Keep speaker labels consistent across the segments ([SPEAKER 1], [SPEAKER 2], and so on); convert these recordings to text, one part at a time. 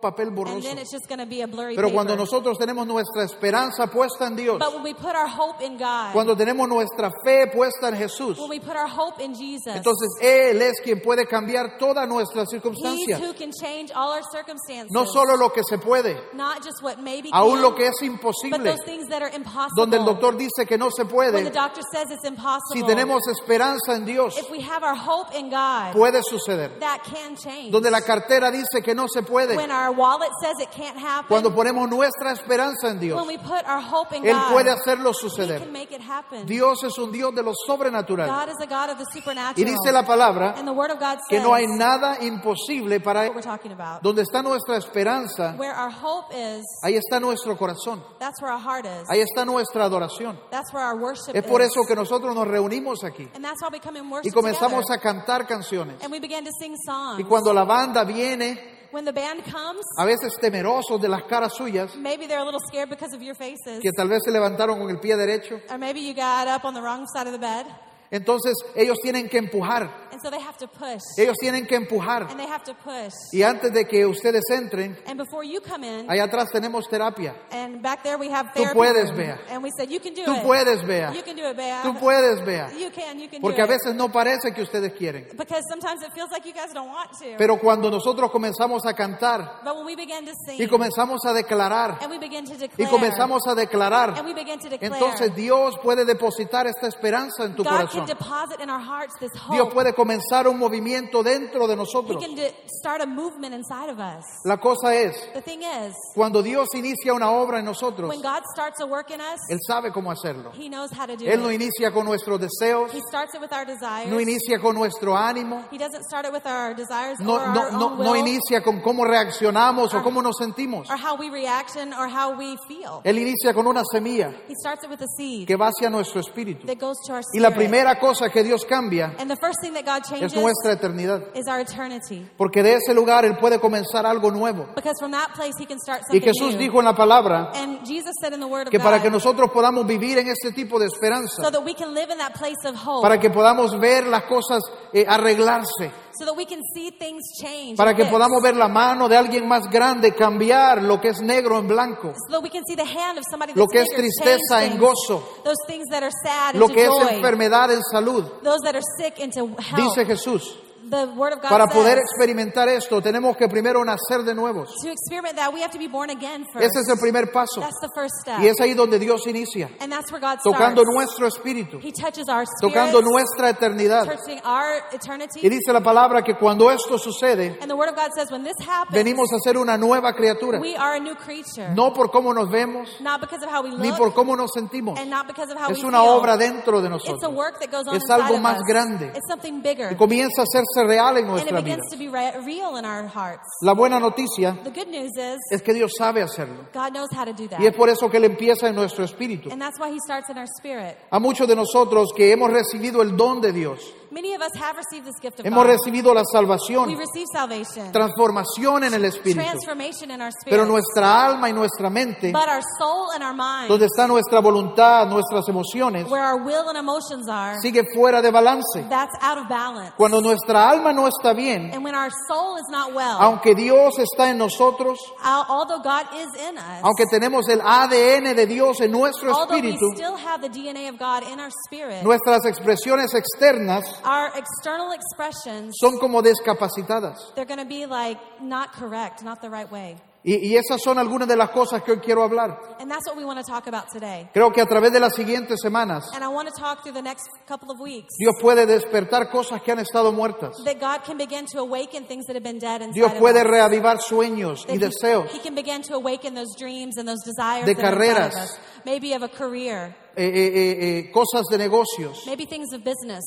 [SPEAKER 1] papel
[SPEAKER 2] and
[SPEAKER 1] borroso.
[SPEAKER 2] then it's just going to be a blurry
[SPEAKER 1] Pero cuando nosotros tenemos nuestra esperanza puesta en Dios,
[SPEAKER 2] But when we put our hope in God,
[SPEAKER 1] cuando tenemos nuestra fe puesta en Jesús,
[SPEAKER 2] when we put our hope in Jesus,
[SPEAKER 1] entonces Él es quien puede cambiar todas nuestras circunstancias.
[SPEAKER 2] who can change all our circumstances.
[SPEAKER 1] No solo lo que se puede,
[SPEAKER 2] not just what maybe
[SPEAKER 1] aún
[SPEAKER 2] can,
[SPEAKER 1] lo que es
[SPEAKER 2] but
[SPEAKER 1] imposible.
[SPEAKER 2] those things that are impossible.
[SPEAKER 1] Donde el doctor dice que no se
[SPEAKER 2] when the
[SPEAKER 1] puede,
[SPEAKER 2] doctor says it's impossible.
[SPEAKER 1] si tenemos esperanza en Dios,
[SPEAKER 2] if we have our hope in God,
[SPEAKER 1] puede suceder.
[SPEAKER 2] that can change.
[SPEAKER 1] Donde la cartera dice que no se puede,
[SPEAKER 2] when our wallet says it can't happen,
[SPEAKER 1] cuando ponemos nuestra esperanza en Dios,
[SPEAKER 2] when we put our hope in
[SPEAKER 1] Él
[SPEAKER 2] God,
[SPEAKER 1] puede hacerlo
[SPEAKER 2] He
[SPEAKER 1] suceder.
[SPEAKER 2] can make it happen.
[SPEAKER 1] Dios es un Dios de lo sobrenatural.
[SPEAKER 2] God is a God of the supernatural.
[SPEAKER 1] Y dice la palabra
[SPEAKER 2] and the Word of God
[SPEAKER 1] que
[SPEAKER 2] says
[SPEAKER 1] no hay nada imposible para
[SPEAKER 2] what
[SPEAKER 1] Él.
[SPEAKER 2] we're talking about.
[SPEAKER 1] Donde está nuestra esperanza,
[SPEAKER 2] Where our hope is,
[SPEAKER 1] ahí está nuestro corazón,
[SPEAKER 2] that's where our heart is.
[SPEAKER 1] ahí está nuestra adoración.
[SPEAKER 2] That's where our worship
[SPEAKER 1] Es por
[SPEAKER 2] is.
[SPEAKER 1] eso que nosotros nos reunimos aquí
[SPEAKER 2] and that's why we come and
[SPEAKER 1] y
[SPEAKER 2] worship
[SPEAKER 1] comenzamos
[SPEAKER 2] together.
[SPEAKER 1] a cantar canciones.
[SPEAKER 2] And we begin to sing songs.
[SPEAKER 1] Y cuando la banda viene,
[SPEAKER 2] when the band comes,
[SPEAKER 1] a veces temerosos de las caras suyas,
[SPEAKER 2] maybe they're a little scared because of your faces.
[SPEAKER 1] que tal vez se levantaron con el pie derecho,
[SPEAKER 2] Or maybe you got up on the wrong side of the bed.
[SPEAKER 1] Entonces ellos tienen que empujar,
[SPEAKER 2] And so they have to push.
[SPEAKER 1] ellos tienen que empujar.
[SPEAKER 2] And they have to push.
[SPEAKER 1] Y antes de que ustedes entren,
[SPEAKER 2] And before you come in,
[SPEAKER 1] allá atrás tenemos terapia.
[SPEAKER 2] and back there we have
[SPEAKER 1] Tú puedes. Bea.
[SPEAKER 2] And we said, you can do
[SPEAKER 1] Tú
[SPEAKER 2] it.
[SPEAKER 1] puedes, Bea.
[SPEAKER 2] You can do it, Bea.
[SPEAKER 1] Tú puedes, Bea.
[SPEAKER 2] You can, you can
[SPEAKER 1] Porque
[SPEAKER 2] do
[SPEAKER 1] a
[SPEAKER 2] it.
[SPEAKER 1] veces no parece que ustedes quieren.
[SPEAKER 2] Because sometimes it feels like you guys don't want to.
[SPEAKER 1] Pero cuando nosotros comenzamos a cantar
[SPEAKER 2] but when we begin to sing,
[SPEAKER 1] y comenzamos a declarar
[SPEAKER 2] and we begin to
[SPEAKER 1] y
[SPEAKER 2] declare,
[SPEAKER 1] comenzamos a
[SPEAKER 2] and
[SPEAKER 1] declarar,
[SPEAKER 2] we begin to declare,
[SPEAKER 1] entonces Dios puede depositar esta esperanza en tu
[SPEAKER 2] God can
[SPEAKER 1] corazón. Dios puede comenzar un movimiento dentro de
[SPEAKER 2] He
[SPEAKER 1] nosotros.
[SPEAKER 2] can de- start a movement inside of us.
[SPEAKER 1] La cosa es,
[SPEAKER 2] The thing is,
[SPEAKER 1] cuando Dios inicia una obra en nosotros,
[SPEAKER 2] when God starts a work in us,
[SPEAKER 1] Él sabe cómo hacerlo.
[SPEAKER 2] He knows how to do
[SPEAKER 1] Él no
[SPEAKER 2] it.
[SPEAKER 1] inicia con nuestros deseos,
[SPEAKER 2] He starts it with our desires.
[SPEAKER 1] no inicia con nuestro ánimo,
[SPEAKER 2] He doesn't start it with our desires
[SPEAKER 1] no, no, inicia con cómo reaccionamos o cómo nos sentimos.
[SPEAKER 2] or how we reaction or how we feel.
[SPEAKER 1] Él inicia con una semilla
[SPEAKER 2] He starts it with a seed
[SPEAKER 1] que va hacia nuestro espíritu. Y la
[SPEAKER 2] spirit.
[SPEAKER 1] Primera cosa que Dios cambia
[SPEAKER 2] and the first thing that God
[SPEAKER 1] es
[SPEAKER 2] changes
[SPEAKER 1] nuestra eternidad.
[SPEAKER 2] is our eternity.
[SPEAKER 1] Porque de ese lugar Él puede comenzar algo nuevo.
[SPEAKER 2] Because from that place He can start
[SPEAKER 1] Y
[SPEAKER 2] something
[SPEAKER 1] Jesús
[SPEAKER 2] new.
[SPEAKER 1] dijo en la palabra
[SPEAKER 2] and Jesus said in the Word of
[SPEAKER 1] que para
[SPEAKER 2] God,
[SPEAKER 1] que nosotros podamos vivir en este tipo de esperanza,
[SPEAKER 2] so that we can live in that place of hope,
[SPEAKER 1] para que podamos ver las cosas eh, arreglarse,
[SPEAKER 2] so that we can see things change,
[SPEAKER 1] para que podamos ver la mano de alguien más grande cambiar lo que es negro en blanco,
[SPEAKER 2] so that we can see the hand of somebody
[SPEAKER 1] lo que es
[SPEAKER 2] bigger
[SPEAKER 1] tristeza
[SPEAKER 2] change
[SPEAKER 1] en
[SPEAKER 2] things,
[SPEAKER 1] gozo,
[SPEAKER 2] those things that are sad
[SPEAKER 1] lo
[SPEAKER 2] into
[SPEAKER 1] que es
[SPEAKER 2] joy,
[SPEAKER 1] enfermedad en salud.
[SPEAKER 2] those that are sick into health.
[SPEAKER 1] Dice Jesús,
[SPEAKER 2] the Word of God
[SPEAKER 1] para
[SPEAKER 2] says,
[SPEAKER 1] poder experimentar esto tenemos que primero nacer de nuevos.
[SPEAKER 2] to experiment that, we have to be born again first.
[SPEAKER 1] Ese es el primer paso.
[SPEAKER 2] That's the first step.
[SPEAKER 1] Y es ahí donde Dios inicia,
[SPEAKER 2] and that's where God
[SPEAKER 1] tocando
[SPEAKER 2] starts.
[SPEAKER 1] nuestro espíritu,
[SPEAKER 2] He touches our spirit,
[SPEAKER 1] tocando nuestra eternidad.
[SPEAKER 2] touching our eternity.
[SPEAKER 1] Y dice la palabra que cuando esto sucede,
[SPEAKER 2] and the Word of God says when this happens,
[SPEAKER 1] venimos a ser una nueva criatura.
[SPEAKER 2] we are a new creature.
[SPEAKER 1] No por cómo nos vemos,
[SPEAKER 2] Not because of how we
[SPEAKER 1] ni
[SPEAKER 2] look,
[SPEAKER 1] por cómo nos sentimos.
[SPEAKER 2] and not because of how
[SPEAKER 1] Es
[SPEAKER 2] we
[SPEAKER 1] una
[SPEAKER 2] feel.
[SPEAKER 1] obra dentro de
[SPEAKER 2] It's a
[SPEAKER 1] nosotros.
[SPEAKER 2] work that goes on
[SPEAKER 1] Es algo
[SPEAKER 2] of
[SPEAKER 1] más
[SPEAKER 2] us.
[SPEAKER 1] grande.
[SPEAKER 2] It's something bigger.
[SPEAKER 1] Y comienza a hacerse real en
[SPEAKER 2] and it
[SPEAKER 1] nuestra vida.
[SPEAKER 2] begins to be re- real in our hearts.
[SPEAKER 1] La buena noticia
[SPEAKER 2] The good news is
[SPEAKER 1] es que Dios sabe hacerlo.
[SPEAKER 2] God knows how to do that.
[SPEAKER 1] Y es por eso que Él empieza en nuestro espíritu.
[SPEAKER 2] And that's why He starts in our spirit.
[SPEAKER 1] A muchos de nosotros que hemos recibido el don de Dios,
[SPEAKER 2] Many of us have received this gift of
[SPEAKER 1] hemos
[SPEAKER 2] God.
[SPEAKER 1] recibido la
[SPEAKER 2] We
[SPEAKER 1] salvación,
[SPEAKER 2] receive salvation,
[SPEAKER 1] transformación en el espíritu.
[SPEAKER 2] transformation in our spirit.
[SPEAKER 1] Pero nuestra alma y nuestra mente,
[SPEAKER 2] but our soul and our mind,
[SPEAKER 1] donde está nuestra voluntad, nuestras emociones,
[SPEAKER 2] where our will and emotions are,
[SPEAKER 1] sigue fuera de balance.
[SPEAKER 2] that's out of balance.
[SPEAKER 1] Cuando nuestra alma no está bien,
[SPEAKER 2] And when our soul is not well,
[SPEAKER 1] aunque Dios está en nosotros,
[SPEAKER 2] al- although God is in us,
[SPEAKER 1] aunque tenemos el ADN de Dios en nuestro
[SPEAKER 2] although
[SPEAKER 1] espíritu,
[SPEAKER 2] we still have the DNA of God in our spirit,
[SPEAKER 1] nuestras expresiones externas
[SPEAKER 2] our external expressions,
[SPEAKER 1] son como discapacitadas.
[SPEAKER 2] they're going to be like not correct, not the right way.
[SPEAKER 1] Y, y esas son algunas de las cosas que hoy quiero hablar.
[SPEAKER 2] And that's what we want to talk about today.
[SPEAKER 1] Creo que a través de las siguientes semanas,
[SPEAKER 2] And I want to talk through the next couple of weeks
[SPEAKER 1] Dios puede despertar cosas que han estado muertas.
[SPEAKER 2] that God can begin to awaken things that have been dead inside
[SPEAKER 1] Dios puede reavivar sueños y
[SPEAKER 2] he-
[SPEAKER 1] deseos,
[SPEAKER 2] He, can begin to awaken those dreams and those desires
[SPEAKER 1] De carreras.
[SPEAKER 2] Maybe of a career,
[SPEAKER 1] eh, eh, eh, cosas de negocios.
[SPEAKER 2] maybe things of business.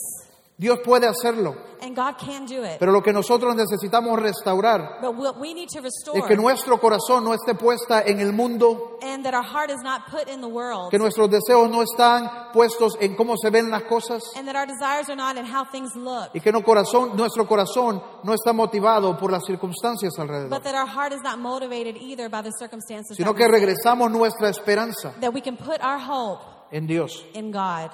[SPEAKER 1] Dios puede hacerlo.
[SPEAKER 2] And God can do it.
[SPEAKER 1] Pero lo que nosotros necesitamos restaurar
[SPEAKER 2] But what we need to restore
[SPEAKER 1] es que nuestro corazón no esté puesta en el mundo,
[SPEAKER 2] and that our heart is not put in the world
[SPEAKER 1] que nuestros deseos no están puestos en cómo se ven las cosas
[SPEAKER 2] and that our desires are not in how things look,
[SPEAKER 1] y que no corazón, nuestro corazón no está motivado por las circunstancias alrededor,
[SPEAKER 2] but that our heart is not motivated either by the circumstances
[SPEAKER 1] sino
[SPEAKER 2] that,
[SPEAKER 1] que regresamos nuestra esperanza
[SPEAKER 2] that we can put our hope
[SPEAKER 1] en Dios.
[SPEAKER 2] in God.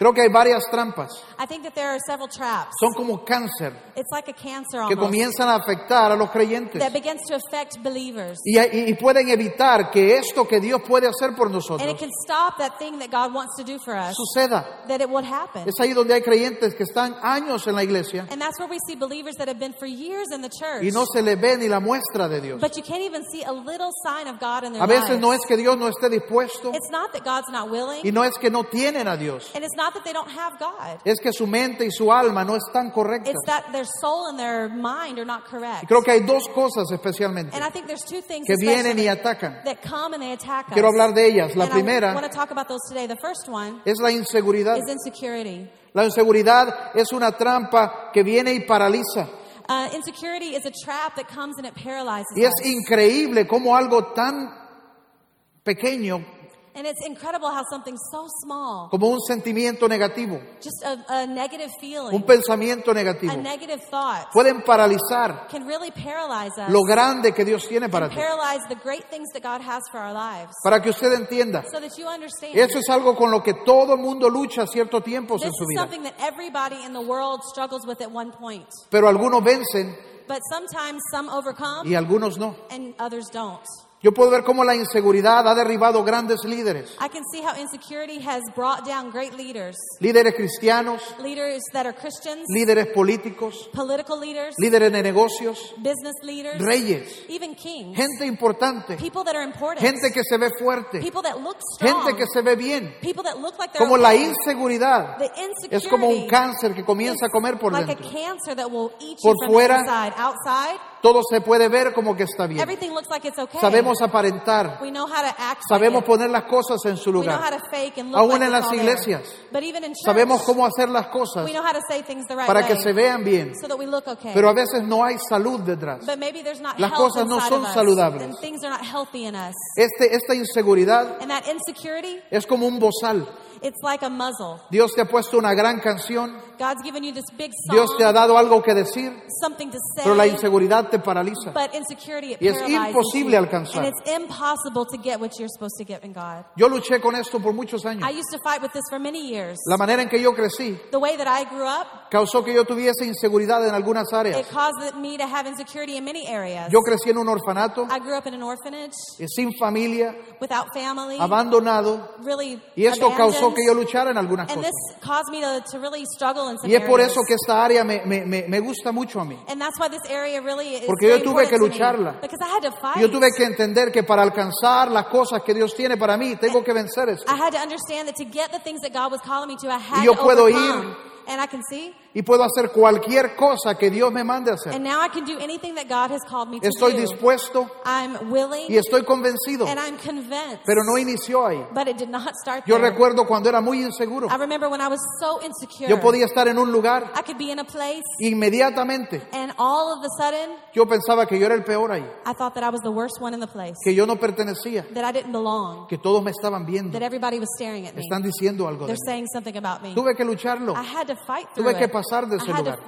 [SPEAKER 1] Creo que hay varias trampas.
[SPEAKER 2] I think that there are several traps.
[SPEAKER 1] Son como cáncer
[SPEAKER 2] It's like a cancer
[SPEAKER 1] que
[SPEAKER 2] almost
[SPEAKER 1] comienzan a afectar a los creyentes.
[SPEAKER 2] that begins to affect believers.
[SPEAKER 1] Y, y- y pueden evitar que esto que Dios puede hacer por
[SPEAKER 2] And
[SPEAKER 1] nosotros
[SPEAKER 2] it can stop that thing that God wants to do for us,
[SPEAKER 1] suceda.
[SPEAKER 2] that it would happen.
[SPEAKER 1] Es ahí donde hay creyentes que están años en la iglesia
[SPEAKER 2] And that's where we see believers that have been for years in the church.
[SPEAKER 1] y no se le ve ni la muestra de Dios.
[SPEAKER 2] But you can't even see a little sign of God in their
[SPEAKER 1] A veces
[SPEAKER 2] lives.
[SPEAKER 1] no es que Dios no esté dispuesto
[SPEAKER 2] It's not that God's not willing,
[SPEAKER 1] y no es que no tienen a Dios.
[SPEAKER 2] and it's not that they don't have God.
[SPEAKER 1] Es que su mente y su alma no están correctas.
[SPEAKER 2] It's that their soul and their mind are not
[SPEAKER 1] Y
[SPEAKER 2] correct.
[SPEAKER 1] creo que hay dos cosas especialmente
[SPEAKER 2] And I think there's two things
[SPEAKER 1] que vienen y atacan.
[SPEAKER 2] that come and they attack us.
[SPEAKER 1] Quiero hablar de ellas. La
[SPEAKER 2] and I want
[SPEAKER 1] primera
[SPEAKER 2] to talk about those today. The first one
[SPEAKER 1] es la inseguridad.
[SPEAKER 2] is insecurity.
[SPEAKER 1] La inseguridad es una trampa que viene y paraliza.
[SPEAKER 2] Uh, insecurity is a trap that comes and it paralyzes
[SPEAKER 1] Y es
[SPEAKER 2] us.
[SPEAKER 1] increíble cómo algo tan pequeño
[SPEAKER 2] And it's incredible how something so small,
[SPEAKER 1] como un sentimiento negativo,
[SPEAKER 2] just a, a negative feeling,
[SPEAKER 1] un pensamiento
[SPEAKER 2] a
[SPEAKER 1] negativo,
[SPEAKER 2] negative thought,
[SPEAKER 1] pueden paralizar
[SPEAKER 2] can really paralyze us
[SPEAKER 1] lo grande que Dios tiene para ti.
[SPEAKER 2] paralyze the great things that God has for our lives.
[SPEAKER 1] Para que usted entienda,
[SPEAKER 2] So that you understand.
[SPEAKER 1] eso es algo con lo que todo el mundo lucha cierto tiempo en su vida.
[SPEAKER 2] something that everybody in the world struggles with at one point.
[SPEAKER 1] Pero algunos vencen
[SPEAKER 2] But sometimes some overcome
[SPEAKER 1] y algunos no.
[SPEAKER 2] and others don't.
[SPEAKER 1] Yo puedo ver cómo la inseguridad ha derribado grandes líderes,
[SPEAKER 2] I can see how insecurity has brought down great leaders,
[SPEAKER 1] líderes cristianos,
[SPEAKER 2] leaders that are Christians,
[SPEAKER 1] líderes políticos,
[SPEAKER 2] political leaders,
[SPEAKER 1] líderes de negocios,
[SPEAKER 2] business leaders,
[SPEAKER 1] reyes,
[SPEAKER 2] even kings,
[SPEAKER 1] gente importante,
[SPEAKER 2] people that are important,
[SPEAKER 1] gente que se ve fuerte,
[SPEAKER 2] people that look strong,
[SPEAKER 1] gente que se ve bien.
[SPEAKER 2] people that look like they're
[SPEAKER 1] Como la inseguridad
[SPEAKER 2] The
[SPEAKER 1] es como un
[SPEAKER 2] insecurity
[SPEAKER 1] cáncer que comienza a comer por
[SPEAKER 2] like a
[SPEAKER 1] dentro.
[SPEAKER 2] cancer that will eat
[SPEAKER 1] Por
[SPEAKER 2] you from
[SPEAKER 1] fuera,
[SPEAKER 2] inside. Outside,
[SPEAKER 1] Todo se puede ver como que está bien.
[SPEAKER 2] everything looks like it's okay.
[SPEAKER 1] Sabemos aparentar,
[SPEAKER 2] we know how to act
[SPEAKER 1] sabemos
[SPEAKER 2] like
[SPEAKER 1] poner las cosas en su lugar. Aún
[SPEAKER 2] like
[SPEAKER 1] en las iglesias,
[SPEAKER 2] But even in church,
[SPEAKER 1] Sabemos cómo hacer las cosas
[SPEAKER 2] we know how to say things the right
[SPEAKER 1] para que se vean bien,
[SPEAKER 2] so that we look okay.
[SPEAKER 1] pero a veces no hay salud detrás.
[SPEAKER 2] but maybe there's not
[SPEAKER 1] Las cosas no son saludables.
[SPEAKER 2] and things are not healthy in us.
[SPEAKER 1] Este, esta inseguridad
[SPEAKER 2] And that insecurity,
[SPEAKER 1] es como un bozal.
[SPEAKER 2] It's like a muzzle.
[SPEAKER 1] Dios te ha puesto una gran canción,
[SPEAKER 2] God's given you this big song,
[SPEAKER 1] Dios te ha dado algo que decir,
[SPEAKER 2] something to say,
[SPEAKER 1] pero la inseguridad te paraliza.
[SPEAKER 2] but insecurity it
[SPEAKER 1] Y es imposible
[SPEAKER 2] you.
[SPEAKER 1] alcanzar.
[SPEAKER 2] And it's impossible to get what you're supposed to get in God.
[SPEAKER 1] Yo luché con esto por muchos años.
[SPEAKER 2] I used to fight with this for many years.
[SPEAKER 1] La manera en que yo crecí
[SPEAKER 2] The way that I grew up,
[SPEAKER 1] causó que yo tuviese inseguridad en algunas áreas.
[SPEAKER 2] it caused me to have insecurity in many areas.
[SPEAKER 1] Yo crecí en un orfanato,
[SPEAKER 2] I grew up in an orphanage
[SPEAKER 1] eh, sin familia,
[SPEAKER 2] without family,
[SPEAKER 1] abandonado,
[SPEAKER 2] really
[SPEAKER 1] y esto causó
[SPEAKER 2] abandoned.
[SPEAKER 1] que yo luchara en algunas
[SPEAKER 2] And
[SPEAKER 1] cosas.
[SPEAKER 2] this caused me to, to really struggle in some
[SPEAKER 1] Y es por eso que esta área me, me, me, me gusta mucho a mí.
[SPEAKER 2] And that's why this area really is
[SPEAKER 1] Porque yo tuve que lucharla.
[SPEAKER 2] Because I had to fight.
[SPEAKER 1] Yo tuve que entender que para alcanzar las cosas que Dios tiene para mí, tengo que vencer esto.
[SPEAKER 2] I had to understand that to get the things that God was calling me to, I had
[SPEAKER 1] Y yo
[SPEAKER 2] to
[SPEAKER 1] puedo
[SPEAKER 2] overcome.
[SPEAKER 1] ir.
[SPEAKER 2] And I can see.
[SPEAKER 1] Y puedo hacer cualquier cosa que Dios me mande a hacer.
[SPEAKER 2] And now I can do anything that God has called me to
[SPEAKER 1] Estoy
[SPEAKER 2] do.
[SPEAKER 1] dispuesto
[SPEAKER 2] I'm willing
[SPEAKER 1] y estoy convencido,
[SPEAKER 2] and I'm convinced.
[SPEAKER 1] pero no inició ahí.
[SPEAKER 2] but it did not start
[SPEAKER 1] Yo
[SPEAKER 2] there.
[SPEAKER 1] recuerdo cuando era muy inseguro.
[SPEAKER 2] I remember when I was so insecure.
[SPEAKER 1] Yo podía estar en un lugar
[SPEAKER 2] I could be in a place
[SPEAKER 1] inmediatamente
[SPEAKER 2] and all of a sudden
[SPEAKER 1] yo pensaba que yo era el peor ahí,
[SPEAKER 2] I thought that I was the worst one in the place.
[SPEAKER 1] que yo no pertenecía,
[SPEAKER 2] That I didn't belong.
[SPEAKER 1] que todos me estaban viendo,
[SPEAKER 2] That everybody was staring at me.
[SPEAKER 1] están diciendo algo
[SPEAKER 2] They're saying something about me.
[SPEAKER 1] Tuve que lucharlo.
[SPEAKER 2] I had to fight through
[SPEAKER 1] Tuve que
[SPEAKER 2] it.
[SPEAKER 1] Pasar de ese
[SPEAKER 2] I
[SPEAKER 1] lugar.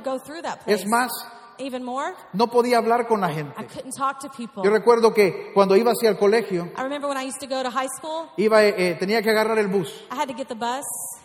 [SPEAKER 1] Es más,
[SPEAKER 2] Even more,
[SPEAKER 1] no podía hablar con la
[SPEAKER 2] I
[SPEAKER 1] gente.
[SPEAKER 2] couldn't talk to people.
[SPEAKER 1] Yo recuerdo que cuando iba hacia el colegio,
[SPEAKER 2] I remember when I used to go to high school,
[SPEAKER 1] iba, eh, eh, tenía que agarrar el bus
[SPEAKER 2] I had to get the bus,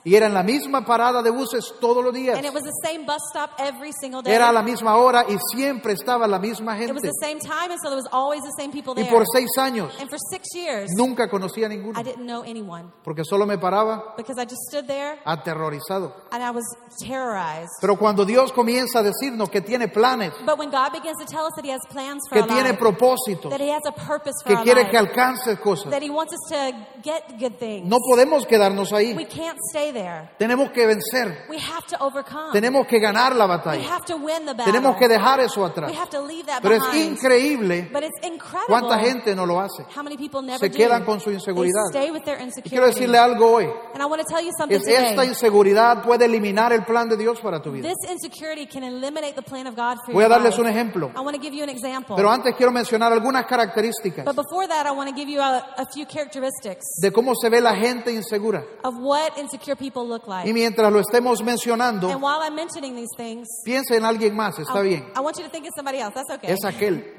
[SPEAKER 1] y era en la misma parada de buses todos los días.
[SPEAKER 2] and it was the same bus stop every single day.
[SPEAKER 1] Era a la misma hora y siempre estaba la misma
[SPEAKER 2] it was
[SPEAKER 1] gente.
[SPEAKER 2] the same time, and so there was always the same people
[SPEAKER 1] Y
[SPEAKER 2] there.
[SPEAKER 1] por seis años
[SPEAKER 2] and for six years,
[SPEAKER 1] nunca conocía a ninguno,
[SPEAKER 2] I didn't know anyone
[SPEAKER 1] porque solo me paraba
[SPEAKER 2] because I just stood there
[SPEAKER 1] aterrorizado.
[SPEAKER 2] and I was terrorized.
[SPEAKER 1] Pero cuando Dios comienza a decirnos que tiene planes,
[SPEAKER 2] But when God begins to tell us that He has plans for
[SPEAKER 1] que
[SPEAKER 2] our
[SPEAKER 1] tiene
[SPEAKER 2] life,
[SPEAKER 1] propósitos,
[SPEAKER 2] that He has a purpose for
[SPEAKER 1] que
[SPEAKER 2] our
[SPEAKER 1] quiere
[SPEAKER 2] life,
[SPEAKER 1] que alcances cosas,
[SPEAKER 2] that He wants us to get good things,
[SPEAKER 1] no podemos quedarnos
[SPEAKER 2] we
[SPEAKER 1] ahí.
[SPEAKER 2] can't stay there.
[SPEAKER 1] Tenemos que vencer,
[SPEAKER 2] We have to overcome.
[SPEAKER 1] tenemos que ganar la
[SPEAKER 2] we
[SPEAKER 1] batalla,
[SPEAKER 2] have to win the battle.
[SPEAKER 1] tenemos que dejar eso atrás.
[SPEAKER 2] we have to leave that
[SPEAKER 1] Pero es increíble
[SPEAKER 2] But it's incredible
[SPEAKER 1] cuánta gente no lo hace.
[SPEAKER 2] how many people never
[SPEAKER 1] Se
[SPEAKER 2] do.
[SPEAKER 1] quedan con su inseguridad.
[SPEAKER 2] They stay with their
[SPEAKER 1] Y
[SPEAKER 2] insecurity.
[SPEAKER 1] quiero decirle algo hoy.
[SPEAKER 2] and I want to tell you something
[SPEAKER 1] Es
[SPEAKER 2] today.
[SPEAKER 1] esta inseguridad puede eliminar el plan de Dios para tu vida.
[SPEAKER 2] This insecurity can eliminate the plan of God for
[SPEAKER 1] Voy a darles un ejemplo.
[SPEAKER 2] I want to give you an example.
[SPEAKER 1] Pero antes quiero mencionar algunas características
[SPEAKER 2] but before that, I want to give you a, a few characteristics
[SPEAKER 1] de cómo se ve la gente insegura.
[SPEAKER 2] of what insecure people look like.
[SPEAKER 1] Y mientras lo estemos mencionando,
[SPEAKER 2] and while I'm mentioning these things,
[SPEAKER 1] piense en alguien más, está
[SPEAKER 2] I,
[SPEAKER 1] bien.
[SPEAKER 2] I want you to think of somebody else. That's okay.
[SPEAKER 1] Es aquel.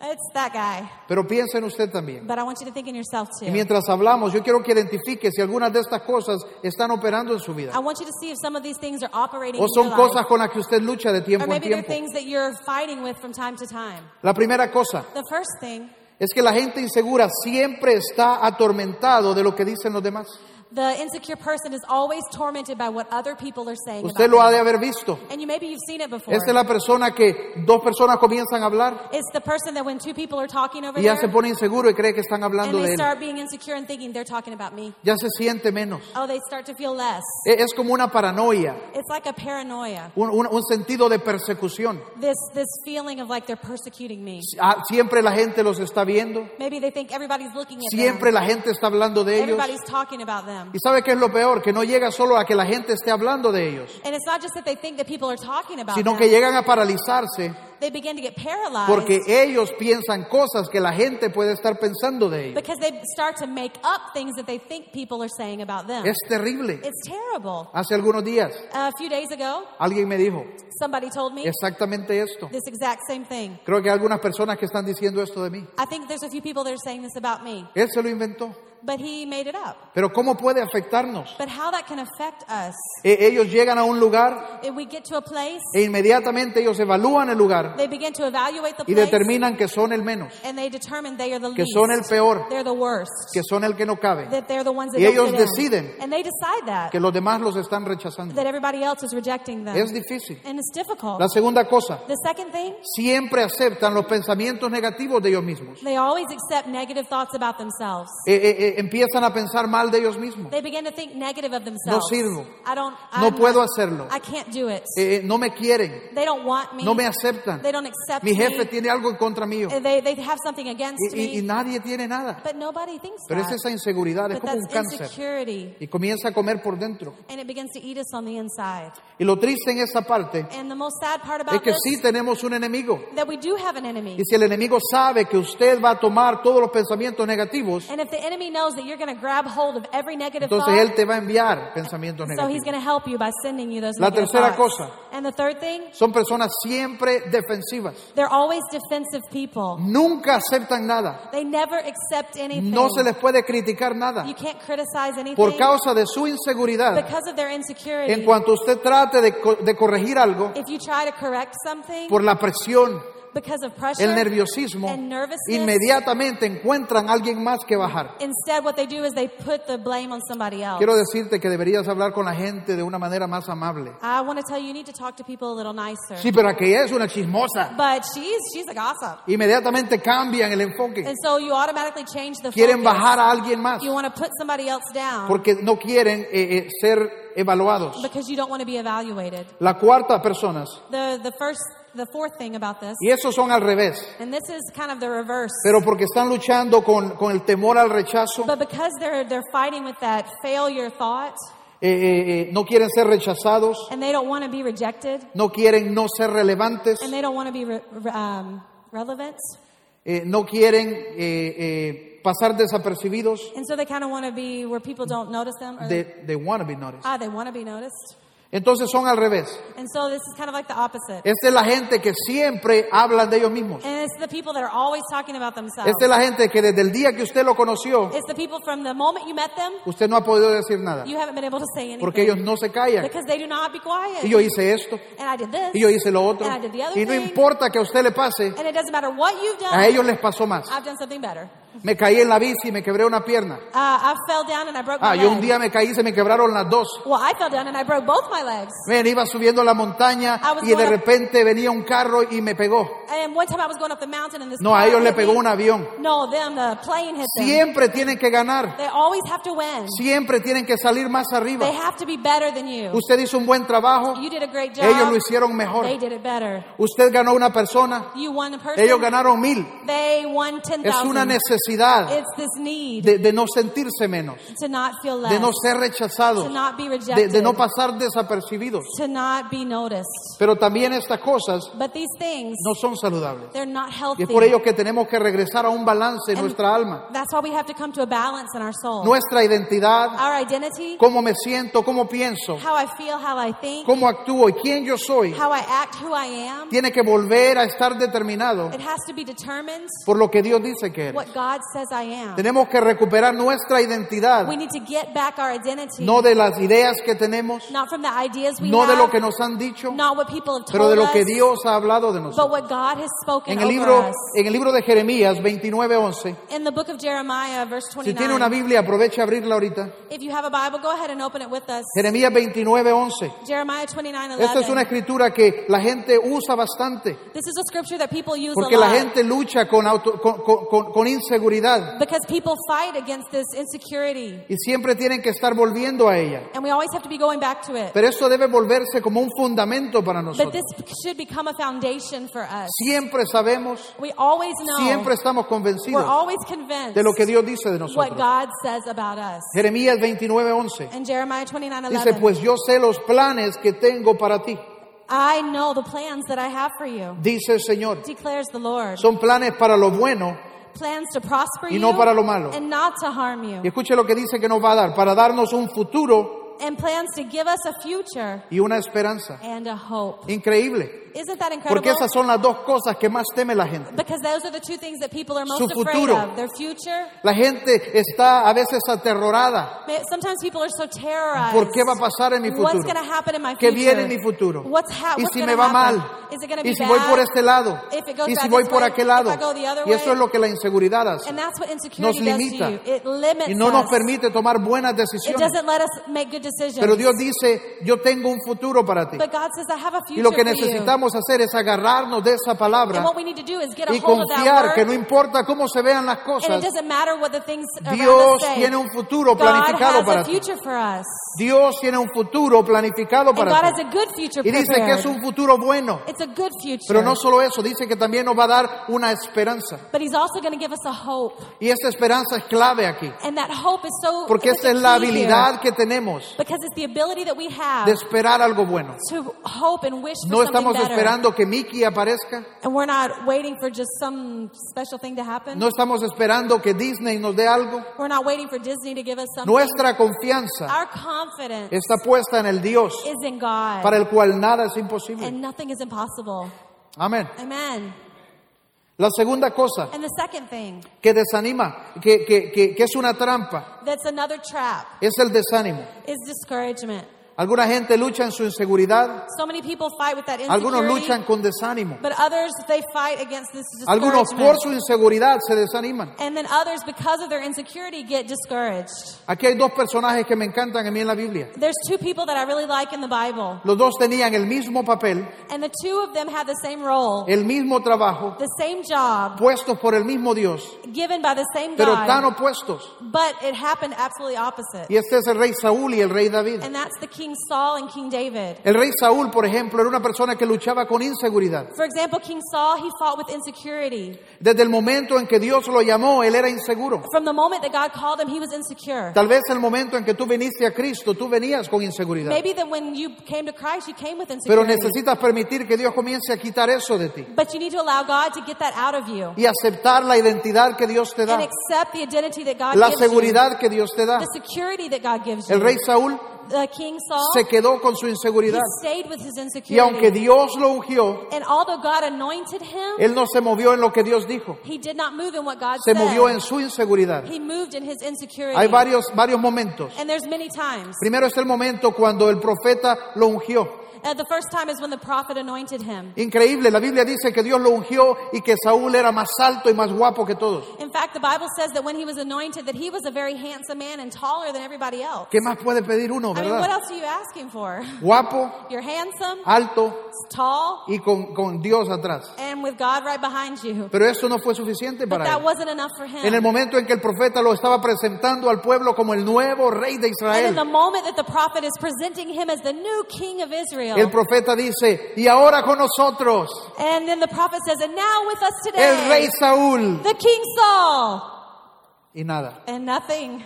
[SPEAKER 2] It's that guy.
[SPEAKER 1] Pero piensa en usted también.
[SPEAKER 2] But I want you to think in yourself
[SPEAKER 1] Y
[SPEAKER 2] too.
[SPEAKER 1] mientras hablamos, yo quiero que identifique si algunas de estas cosas están operando en su vida.
[SPEAKER 2] I want you to see if some of these things are operating
[SPEAKER 1] O
[SPEAKER 2] in
[SPEAKER 1] son
[SPEAKER 2] your
[SPEAKER 1] cosas
[SPEAKER 2] life.
[SPEAKER 1] con las que usted lucha de
[SPEAKER 2] Or
[SPEAKER 1] tiempo en
[SPEAKER 2] they're
[SPEAKER 1] tiempo.
[SPEAKER 2] things that you're fighting with from time to time.
[SPEAKER 1] La primera cosa
[SPEAKER 2] The first thing,
[SPEAKER 1] es que la gente insegura siempre está atormentado de lo que dicen los demás.
[SPEAKER 2] The insecure person is always tormented by what other people are saying
[SPEAKER 1] Usted
[SPEAKER 2] about
[SPEAKER 1] lo ha de haber visto.
[SPEAKER 2] And you maybe you've seen it before.
[SPEAKER 1] Esta es la persona que dos personas comienzan a hablar
[SPEAKER 2] It's the person that when two people are talking over
[SPEAKER 1] y ya
[SPEAKER 2] there,
[SPEAKER 1] se pone inseguro y cree que están
[SPEAKER 2] and
[SPEAKER 1] hablando de
[SPEAKER 2] they
[SPEAKER 1] él.
[SPEAKER 2] start being insecure and thinking they're talking about me.
[SPEAKER 1] Ya se siente menos.
[SPEAKER 2] Oh, they start to feel less.
[SPEAKER 1] E- Es como una paranoia,
[SPEAKER 2] It's like a paranoia.
[SPEAKER 1] un, un- un sentido de persecución.
[SPEAKER 2] This this feeling of like they're persecuting me.
[SPEAKER 1] Ah, Siempre la gente los está viendo,
[SPEAKER 2] Maybe they think everybody's looking at
[SPEAKER 1] siempre
[SPEAKER 2] them.
[SPEAKER 1] la gente está hablando de ellos.
[SPEAKER 2] Everybody's talking about them.
[SPEAKER 1] ¿Y sabe qué es lo peor? Que no llega solo a que la gente esté hablando de ellos,
[SPEAKER 2] And it's not just that they think that people are talking about
[SPEAKER 1] sino
[SPEAKER 2] them.
[SPEAKER 1] que llegan a paralizarse
[SPEAKER 2] They begin to get paralyzed
[SPEAKER 1] porque ellos piensan cosas que la gente puede estar pensando de ellos.
[SPEAKER 2] because they start to make up things that they think people are saying about them.
[SPEAKER 1] Es terrible.
[SPEAKER 2] It's terrible.
[SPEAKER 1] Hace algunos días
[SPEAKER 2] A few days ago,
[SPEAKER 1] alguien me dijo
[SPEAKER 2] somebody told me
[SPEAKER 1] exactamente esto.
[SPEAKER 2] this exact same thing.
[SPEAKER 1] Creo que hay algunas personas que están diciendo esto de mí.
[SPEAKER 2] I think there's a few people that are saying this about me,
[SPEAKER 1] Él se lo inventó.
[SPEAKER 2] But he made it up.
[SPEAKER 1] Pero ¿cómo puede afectarnos?
[SPEAKER 2] But how that can affect us,
[SPEAKER 1] E- ellos llegan a un lugar
[SPEAKER 2] if we get to a place,
[SPEAKER 1] e inmediatamente ellos evalúan el lugar
[SPEAKER 2] they begin to evaluate the
[SPEAKER 1] y
[SPEAKER 2] place,
[SPEAKER 1] determinan que son el menos,
[SPEAKER 2] and they determine they are the
[SPEAKER 1] que
[SPEAKER 2] least,
[SPEAKER 1] son el peor,
[SPEAKER 2] they're the worst,
[SPEAKER 1] que son el que no cabe,
[SPEAKER 2] that they're the ones that
[SPEAKER 1] Y ellos deciden
[SPEAKER 2] and they decide that
[SPEAKER 1] que los demás los están rechazando.
[SPEAKER 2] that everybody else is rejecting them,
[SPEAKER 1] Es difícil.
[SPEAKER 2] and it's difficult.
[SPEAKER 1] La segunda cosa,
[SPEAKER 2] The second thing,
[SPEAKER 1] siempre aceptan los pensamientos negativos de ellos mismos.
[SPEAKER 2] they always accept negative thoughts about themselves.
[SPEAKER 1] Eh, eh, eh, empiezan a pensar mal de ellos mismos.
[SPEAKER 2] They begin to think negative of themselves.
[SPEAKER 1] sirvo.
[SPEAKER 2] I don't.
[SPEAKER 1] No
[SPEAKER 2] I'm
[SPEAKER 1] puedo
[SPEAKER 2] not-
[SPEAKER 1] hacerlo.
[SPEAKER 2] I can't do it.
[SPEAKER 1] Eh, eh, no me quieren,
[SPEAKER 2] They don't want me.
[SPEAKER 1] no me aceptan.
[SPEAKER 2] They don't accept
[SPEAKER 1] Mi jefe
[SPEAKER 2] me.
[SPEAKER 1] tiene algo en contra mío
[SPEAKER 2] Uh, They, they have something against
[SPEAKER 1] y, y- y
[SPEAKER 2] me.
[SPEAKER 1] nadie tiene nada.
[SPEAKER 2] But nobody thinks
[SPEAKER 1] Pero es
[SPEAKER 2] that.
[SPEAKER 1] esa inseguridad, es como un cáncer
[SPEAKER 2] insecurity.
[SPEAKER 1] y comienza a comer por dentro.
[SPEAKER 2] And it begins to eat us on the inside.
[SPEAKER 1] Y lo triste en esa parte
[SPEAKER 2] And the most sad part
[SPEAKER 1] es que
[SPEAKER 2] this,
[SPEAKER 1] sí tenemos un enemigo.
[SPEAKER 2] that we do have an enemy.
[SPEAKER 1] Y si el enemigo sabe que usted va a tomar todos los pensamientos negativos,
[SPEAKER 2] And if the enemy knows that you're going to grab hold of every negative
[SPEAKER 1] entonces
[SPEAKER 2] thought,
[SPEAKER 1] él te va a enviar pensamientos
[SPEAKER 2] so he's
[SPEAKER 1] negativos.
[SPEAKER 2] going to help you by sending you those
[SPEAKER 1] La
[SPEAKER 2] negative
[SPEAKER 1] tercera
[SPEAKER 2] thoughts.
[SPEAKER 1] cosa.
[SPEAKER 2] And the third thing,
[SPEAKER 1] Son personas siempre defensivas.
[SPEAKER 2] they're always defensive people.
[SPEAKER 1] Nunca aceptan nada.
[SPEAKER 2] They never accept anything.
[SPEAKER 1] No se les puede criticar nada.
[SPEAKER 2] You can't criticize anything
[SPEAKER 1] Por causa de su inseguridad,
[SPEAKER 2] because of their insecurity.
[SPEAKER 1] en cuanto usted trate de, co- de corregir algo,
[SPEAKER 2] if you try to correct something
[SPEAKER 1] por la presión,
[SPEAKER 2] pressure
[SPEAKER 1] el nerviosismo,
[SPEAKER 2] and nervousness,
[SPEAKER 1] inmediatamente encuentran a alguien más que bajar.
[SPEAKER 2] instead what they do is they put the blame on somebody else.
[SPEAKER 1] Quiero decirte que deberías hablar con la gente de una manera más amable.
[SPEAKER 2] I want to tell you, you need to talk to people a little nicer.
[SPEAKER 1] Sí, pero aquella es una chismosa.
[SPEAKER 2] But she's she's a gossip.
[SPEAKER 1] Inmediatamente cambian el enfoque.
[SPEAKER 2] And so you automatically change the
[SPEAKER 1] Quieren
[SPEAKER 2] focus.
[SPEAKER 1] bajar a alguien más
[SPEAKER 2] You want to put somebody else down
[SPEAKER 1] porque no quieren eh, eh, ser evaluados.
[SPEAKER 2] because you don't want to be evaluated.
[SPEAKER 1] La cuarta personas,
[SPEAKER 2] The the first the fourth thing about this,
[SPEAKER 1] y esos son al revés,
[SPEAKER 2] and this is kind of the reverse.
[SPEAKER 1] pero porque están luchando con, con el temor al rechazo,
[SPEAKER 2] But because they're they're fighting with that failure thought
[SPEAKER 1] eh, eh, eh, no quieren ser rechazados,
[SPEAKER 2] and they don't want to be rejected
[SPEAKER 1] no quieren no ser relevantes,
[SPEAKER 2] and they don't want to be re, um, relevant
[SPEAKER 1] eh, no quieren pasar desapercibidos.
[SPEAKER 2] and so they kind of want to be where people don't notice them or
[SPEAKER 1] They, they want to be noticed.
[SPEAKER 2] ah they want to be noticed.
[SPEAKER 1] Entonces son al revés.
[SPEAKER 2] And so this is kind of like the opposite.
[SPEAKER 1] Esta es la gente que siempre hablan de ellos mismos.
[SPEAKER 2] And it's the people that are always talking about themselves.
[SPEAKER 1] Esta es la gente que desde el día que usted lo conoció,
[SPEAKER 2] It's the people from the moment you met them,
[SPEAKER 1] usted no ha podido decir nada.
[SPEAKER 2] you haven't been able to say anything.
[SPEAKER 1] Porque ellos no se callan.
[SPEAKER 2] because they do not be quiet.
[SPEAKER 1] Y yo hice esto,
[SPEAKER 2] and I did this.
[SPEAKER 1] y yo hice lo otro.
[SPEAKER 2] And I did the other
[SPEAKER 1] Y no
[SPEAKER 2] thing.
[SPEAKER 1] importa que a usted le pase,
[SPEAKER 2] and it doesn't matter what you've done.
[SPEAKER 1] a ellos les pasó más.
[SPEAKER 2] I've done something better.
[SPEAKER 1] Me caí en la bici y me quebré una pierna.
[SPEAKER 2] Uh, I fell down and I broke
[SPEAKER 1] Ah,
[SPEAKER 2] my
[SPEAKER 1] yo un
[SPEAKER 2] leg.
[SPEAKER 1] día me caí y se me quebraron las dos.
[SPEAKER 2] Well, I fell down and I broke both my legs.
[SPEAKER 1] Ven, iba subiendo la montaña
[SPEAKER 2] I was
[SPEAKER 1] y de
[SPEAKER 2] going up-
[SPEAKER 1] repente venía un carro y me pegó.
[SPEAKER 2] And one time I was going up the mountain and this
[SPEAKER 1] No,
[SPEAKER 2] car
[SPEAKER 1] a ellos le
[SPEAKER 2] hit
[SPEAKER 1] pegó
[SPEAKER 2] me.
[SPEAKER 1] un avión.
[SPEAKER 2] No, them, the plane hit them.
[SPEAKER 1] Siempre tienen que ganar.
[SPEAKER 2] They always have to win.
[SPEAKER 1] Siempre tienen que salir más
[SPEAKER 2] They
[SPEAKER 1] arriba.
[SPEAKER 2] have to be better than you.
[SPEAKER 1] Usted hizo un buen trabajo,
[SPEAKER 2] You did a great job.
[SPEAKER 1] ellos lo hicieron mejor.
[SPEAKER 2] They did it better.
[SPEAKER 1] Usted ganó una persona,
[SPEAKER 2] You won a person.
[SPEAKER 1] ellos ganaron mil.
[SPEAKER 2] They won 10,000.
[SPEAKER 1] Es una necesidad
[SPEAKER 2] It's this need
[SPEAKER 1] de, de no sentirse menos,
[SPEAKER 2] to not feel less.
[SPEAKER 1] de no ser rechazado,
[SPEAKER 2] to not be
[SPEAKER 1] de,
[SPEAKER 2] rejected.
[SPEAKER 1] de no pasar desapercibidos.
[SPEAKER 2] to not be noticed.
[SPEAKER 1] Pero también estas cosas
[SPEAKER 2] But these things,
[SPEAKER 1] no son saludables. Y
[SPEAKER 2] healthy.
[SPEAKER 1] es por ello que tenemos que regresar a un balance en nuestra alma.
[SPEAKER 2] That's why we have to come to a balance in our soul.
[SPEAKER 1] Nuestra identidad,
[SPEAKER 2] Our identity,
[SPEAKER 1] cómo me siento, cómo pienso,
[SPEAKER 2] how I feel, how I think,
[SPEAKER 1] cómo actúo y quién yo soy,
[SPEAKER 2] how I act, who I am,
[SPEAKER 1] tiene que volver a estar determinado
[SPEAKER 2] it has to be determined
[SPEAKER 1] por lo que Dios dice que eres.
[SPEAKER 2] God says I am.
[SPEAKER 1] Tenemos que recuperar nuestra identidad,
[SPEAKER 2] We need to get back our identity,
[SPEAKER 1] no de las ideas que tenemos,
[SPEAKER 2] not from the ideas we
[SPEAKER 1] no de
[SPEAKER 2] have,
[SPEAKER 1] lo que nos han dicho,
[SPEAKER 2] not what people have
[SPEAKER 1] pero de
[SPEAKER 2] told
[SPEAKER 1] lo que Dios ha hablado de
[SPEAKER 2] but
[SPEAKER 1] nosotros.
[SPEAKER 2] what God has spoken
[SPEAKER 1] En el
[SPEAKER 2] over
[SPEAKER 1] libro,
[SPEAKER 2] us.
[SPEAKER 1] en el libro de Jeremías 29:11,
[SPEAKER 2] In the book of Jeremiah, verse
[SPEAKER 1] si
[SPEAKER 2] 29.
[SPEAKER 1] tiene una Biblia, aproveche a abrirla ahorita.
[SPEAKER 2] If you have a Bible, go ahead and open it with us.
[SPEAKER 1] Jeremías 29:11.
[SPEAKER 2] Jeremiah 29,
[SPEAKER 1] Esta es una
[SPEAKER 2] 11.
[SPEAKER 1] escritura que la gente usa bastante,
[SPEAKER 2] This is a scripture that people use
[SPEAKER 1] porque
[SPEAKER 2] a
[SPEAKER 1] la
[SPEAKER 2] lot.
[SPEAKER 1] gente lucha con, auto- con- con- con- con inseguridad
[SPEAKER 2] because people fight against this insecurity.
[SPEAKER 1] y siempre tienen que estar volviendo a ella.
[SPEAKER 2] And we always have to be going back to it.
[SPEAKER 1] Pero esto debe volverse como un fundamento para
[SPEAKER 2] But
[SPEAKER 1] nosotros.
[SPEAKER 2] this should become a foundation for us.
[SPEAKER 1] Siempre sabemos,
[SPEAKER 2] We always know,
[SPEAKER 1] siempre estamos
[SPEAKER 2] we're
[SPEAKER 1] convencidos
[SPEAKER 2] always convinced
[SPEAKER 1] de lo que Dios dice de
[SPEAKER 2] what
[SPEAKER 1] nosotros.
[SPEAKER 2] God says about us.
[SPEAKER 1] Jeremías 29:11
[SPEAKER 2] In Jeremiah 29,
[SPEAKER 1] dice,
[SPEAKER 2] 11,
[SPEAKER 1] pues yo sé los planes que tengo para ti,
[SPEAKER 2] I know the plans that I have for you,
[SPEAKER 1] dice el Señor.
[SPEAKER 2] declares the Lord.
[SPEAKER 1] Son planes para lo bueno
[SPEAKER 2] plans to prosper
[SPEAKER 1] y
[SPEAKER 2] you
[SPEAKER 1] no para lo malo.
[SPEAKER 2] and not to harm you.
[SPEAKER 1] y escuche lo que dice que nos va a dar, para darnos un futuro
[SPEAKER 2] And plans to give us a future
[SPEAKER 1] y una esperanza.
[SPEAKER 2] and a hope.
[SPEAKER 1] Increíble,
[SPEAKER 2] Isn't that incredible?
[SPEAKER 1] porque esas son las dos cosas que más teme la gente.
[SPEAKER 2] Because those are the two things that people are most
[SPEAKER 1] Su
[SPEAKER 2] afraid
[SPEAKER 1] futuro.
[SPEAKER 2] of. Their future.
[SPEAKER 1] La gente está a veces aterrorada.
[SPEAKER 2] Sometimes people are so terrorized.
[SPEAKER 1] ¿Por qué va a pasar en mi
[SPEAKER 2] What's
[SPEAKER 1] futuro?
[SPEAKER 2] going to happen in my
[SPEAKER 1] ¿Qué
[SPEAKER 2] future?
[SPEAKER 1] viene en mi futuro?
[SPEAKER 2] What's ha-
[SPEAKER 1] ¿Y
[SPEAKER 2] what's
[SPEAKER 1] si me va
[SPEAKER 2] happen?
[SPEAKER 1] mal?
[SPEAKER 2] Is it
[SPEAKER 1] ¿Y
[SPEAKER 2] be
[SPEAKER 1] si voy
[SPEAKER 2] bad?
[SPEAKER 1] por este lado?
[SPEAKER 2] If it goes
[SPEAKER 1] ¿Y si voy por
[SPEAKER 2] way?
[SPEAKER 1] aquel
[SPEAKER 2] If
[SPEAKER 1] lado?
[SPEAKER 2] I go the other
[SPEAKER 1] Y eso
[SPEAKER 2] way?
[SPEAKER 1] es lo que la inseguridad hace.
[SPEAKER 2] And that's what insecurity
[SPEAKER 1] Nos
[SPEAKER 2] does
[SPEAKER 1] limita.
[SPEAKER 2] to you. It limits
[SPEAKER 1] Y no nos permite tomar buenas
[SPEAKER 2] It
[SPEAKER 1] decisiones.
[SPEAKER 2] doesn't let us make good decisions.
[SPEAKER 1] Pero Dios dice, yo tengo un futuro para ti.
[SPEAKER 2] but God says, I have a future
[SPEAKER 1] Y lo que
[SPEAKER 2] you.
[SPEAKER 1] Necesitamos hacer es agarrarnos de esa palabra y confiar que no importa cómo se vean las cosas, Dios tiene un futuro planificado para ti. Dios tiene un futuro planificado para ti. Y dice que es un futuro bueno. Pero no solo eso, dice que también nos va a dar una esperanza.
[SPEAKER 2] But He's also going to give us a hope.
[SPEAKER 1] Y esa esperanza es clave aquí.
[SPEAKER 2] And that hope is so
[SPEAKER 1] Porque esa es la habilidad que tenemos
[SPEAKER 2] Because it's the ability that we have
[SPEAKER 1] de esperar algo bueno.
[SPEAKER 2] to hope and wish for
[SPEAKER 1] No estamos
[SPEAKER 2] better.
[SPEAKER 1] Esperando que Mickey aparezca.
[SPEAKER 2] And we're not waiting for just some special thing to happen.
[SPEAKER 1] No estamos esperando que Disney nos dé algo.
[SPEAKER 2] We're not waiting for Disney to give us something.
[SPEAKER 1] Nuestra confianza
[SPEAKER 2] Our confidence
[SPEAKER 1] está puesta en el Dios
[SPEAKER 2] is in God.
[SPEAKER 1] para el cual nada es imposible.
[SPEAKER 2] and nothing is impossible.
[SPEAKER 1] Amén.
[SPEAKER 2] Amen.
[SPEAKER 1] La segunda cosa
[SPEAKER 2] And the second thing,
[SPEAKER 1] que desanima, que, que- que- que es una trampa,
[SPEAKER 2] that's another trap,
[SPEAKER 1] es el desánimo.
[SPEAKER 2] is discouragement.
[SPEAKER 1] Alguna gente lucha en su inseguridad,
[SPEAKER 2] So many people fight with that
[SPEAKER 1] algunos luchan con desánimo,
[SPEAKER 2] But others, they fight against this
[SPEAKER 1] algunos por su inseguridad se desaniman.
[SPEAKER 2] And then others, because of their insecurity, get discouraged.
[SPEAKER 1] Aquí hay dos personajes que me encantan a mí en la Biblia.
[SPEAKER 2] There's two people that I really like in the Bible.
[SPEAKER 1] Los dos tenían el mismo papel,
[SPEAKER 2] And the two of them had the same role,
[SPEAKER 1] el mismo trabajo,
[SPEAKER 2] the same job,
[SPEAKER 1] puestos por el mismo Dios,
[SPEAKER 2] given by the same
[SPEAKER 1] pero
[SPEAKER 2] God.
[SPEAKER 1] tan opuestos.
[SPEAKER 2] But it happened absolutely opposite.
[SPEAKER 1] Y este es el rey Saúl y el rey David.
[SPEAKER 2] And that's the King Saul and King David.
[SPEAKER 1] El rey Saúl, por ejemplo, era una persona que luchaba con inseguridad.
[SPEAKER 2] For example, King Saul, he fought with insecurity.
[SPEAKER 1] Desde el momento en que Dios lo llamó, él era inseguro.
[SPEAKER 2] From the moment that God called him, he was insecure.
[SPEAKER 1] Tal vez el momento en que tú viniste a Cristo, tú venías con inseguridad.
[SPEAKER 2] Maybe that when you came to Christ, you came with
[SPEAKER 1] Pero
[SPEAKER 2] insecurity.
[SPEAKER 1] necesitas permitir que Dios comience a quitar eso de ti
[SPEAKER 2] But you need to allow God to get that out of you.
[SPEAKER 1] y aceptar la identidad que Dios te
[SPEAKER 2] And
[SPEAKER 1] da,
[SPEAKER 2] accept the identity that God
[SPEAKER 1] la
[SPEAKER 2] gives you.
[SPEAKER 1] seguridad que Dios te da.
[SPEAKER 2] The security that God gives you.
[SPEAKER 1] El rey Saúl
[SPEAKER 2] the King Saul,
[SPEAKER 1] se quedó con su
[SPEAKER 2] he
[SPEAKER 1] inseguridad
[SPEAKER 2] stayed with his
[SPEAKER 1] y aunque Dios lo ungió,
[SPEAKER 2] and although God anointed him,
[SPEAKER 1] él no se movió en lo que Dios dijo,
[SPEAKER 2] he did not move in what God
[SPEAKER 1] se
[SPEAKER 2] said.
[SPEAKER 1] movió en su inseguridad.
[SPEAKER 2] He moved in his insecurity.
[SPEAKER 1] Hay varios, varios momentos.
[SPEAKER 2] and there's many times.
[SPEAKER 1] Primero es el momento cuando el profeta lo ungió.
[SPEAKER 2] The first time is when the prophet anointed him.
[SPEAKER 1] Increíble, la Biblia dice que Dios lo ungió y que Saúl era más alto y más guapo que todos.
[SPEAKER 2] In fact, the Bible says that when he was anointed, that he was a very handsome man and taller than everybody else.
[SPEAKER 1] ¿Qué más puede pedir uno,
[SPEAKER 2] I mean, what
[SPEAKER 1] verdad?
[SPEAKER 2] else are you asking for?
[SPEAKER 1] Guapo,
[SPEAKER 2] You're handsome,
[SPEAKER 1] alto
[SPEAKER 2] tall,
[SPEAKER 1] y con, con Dios atrás.
[SPEAKER 2] and with God right behind you.
[SPEAKER 1] Pero eso no fue suficiente
[SPEAKER 2] But
[SPEAKER 1] para
[SPEAKER 2] that
[SPEAKER 1] él.
[SPEAKER 2] wasn't enough for him.
[SPEAKER 1] En el momento en que el profeta lo estaba presentando al pueblo como el nuevo rey de
[SPEAKER 2] and in the moment that the prophet is presenting him as the new king of Israel,
[SPEAKER 1] el profeta dice, y ahora con nosotros,
[SPEAKER 2] and then the prophet says, and now with us today,
[SPEAKER 1] el rey Saúl,
[SPEAKER 2] the king Saul,
[SPEAKER 1] y nada.
[SPEAKER 2] and nothing.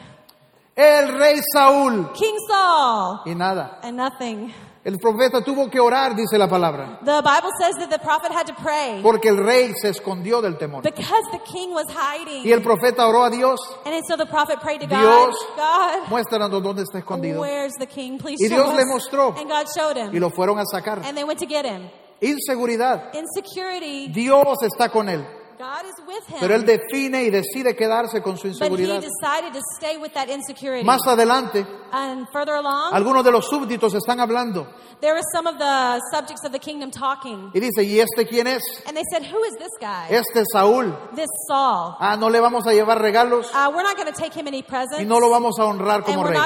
[SPEAKER 1] El rey Saúl,
[SPEAKER 2] King Saul,
[SPEAKER 1] y nada.
[SPEAKER 2] and nothing.
[SPEAKER 1] El profeta tuvo que orar, dice la palabra,
[SPEAKER 2] The Bible says that the prophet had to pray
[SPEAKER 1] porque el rey se escondió del temor.
[SPEAKER 2] because the king was hiding.
[SPEAKER 1] Y el profeta oró a Dios,
[SPEAKER 2] And so the prophet prayed to God,
[SPEAKER 1] Dios,
[SPEAKER 2] God,
[SPEAKER 1] muéstranos dónde está escondido.
[SPEAKER 2] where's the king? Please
[SPEAKER 1] Y
[SPEAKER 2] show
[SPEAKER 1] Dios
[SPEAKER 2] us.
[SPEAKER 1] le mostró.
[SPEAKER 2] And God showed
[SPEAKER 1] Y
[SPEAKER 2] him.
[SPEAKER 1] lo fueron a sacar.
[SPEAKER 2] And they went to get him.
[SPEAKER 1] Inseguridad.
[SPEAKER 2] Insecurity,
[SPEAKER 1] Dios está con él.
[SPEAKER 2] God is with him.
[SPEAKER 1] Pero él define y decide quedarse con su
[SPEAKER 2] but he
[SPEAKER 1] inseguridad.
[SPEAKER 2] decided to stay with that insecurity.
[SPEAKER 1] Más adelante,
[SPEAKER 2] and further along,
[SPEAKER 1] algunos de los súbditos están hablando.
[SPEAKER 2] there were some of the subjects of the kingdom talking.
[SPEAKER 1] Y dice, ¿y este quién es?
[SPEAKER 2] And they said, Who is this guy?
[SPEAKER 1] Este es Saúl.
[SPEAKER 2] This Saul.
[SPEAKER 1] Ah, no le vamos a llevar regalos
[SPEAKER 2] Uh, we're not going to take him any presents.
[SPEAKER 1] y no lo vamos a honrar
[SPEAKER 2] and
[SPEAKER 1] como
[SPEAKER 2] we're
[SPEAKER 1] rey.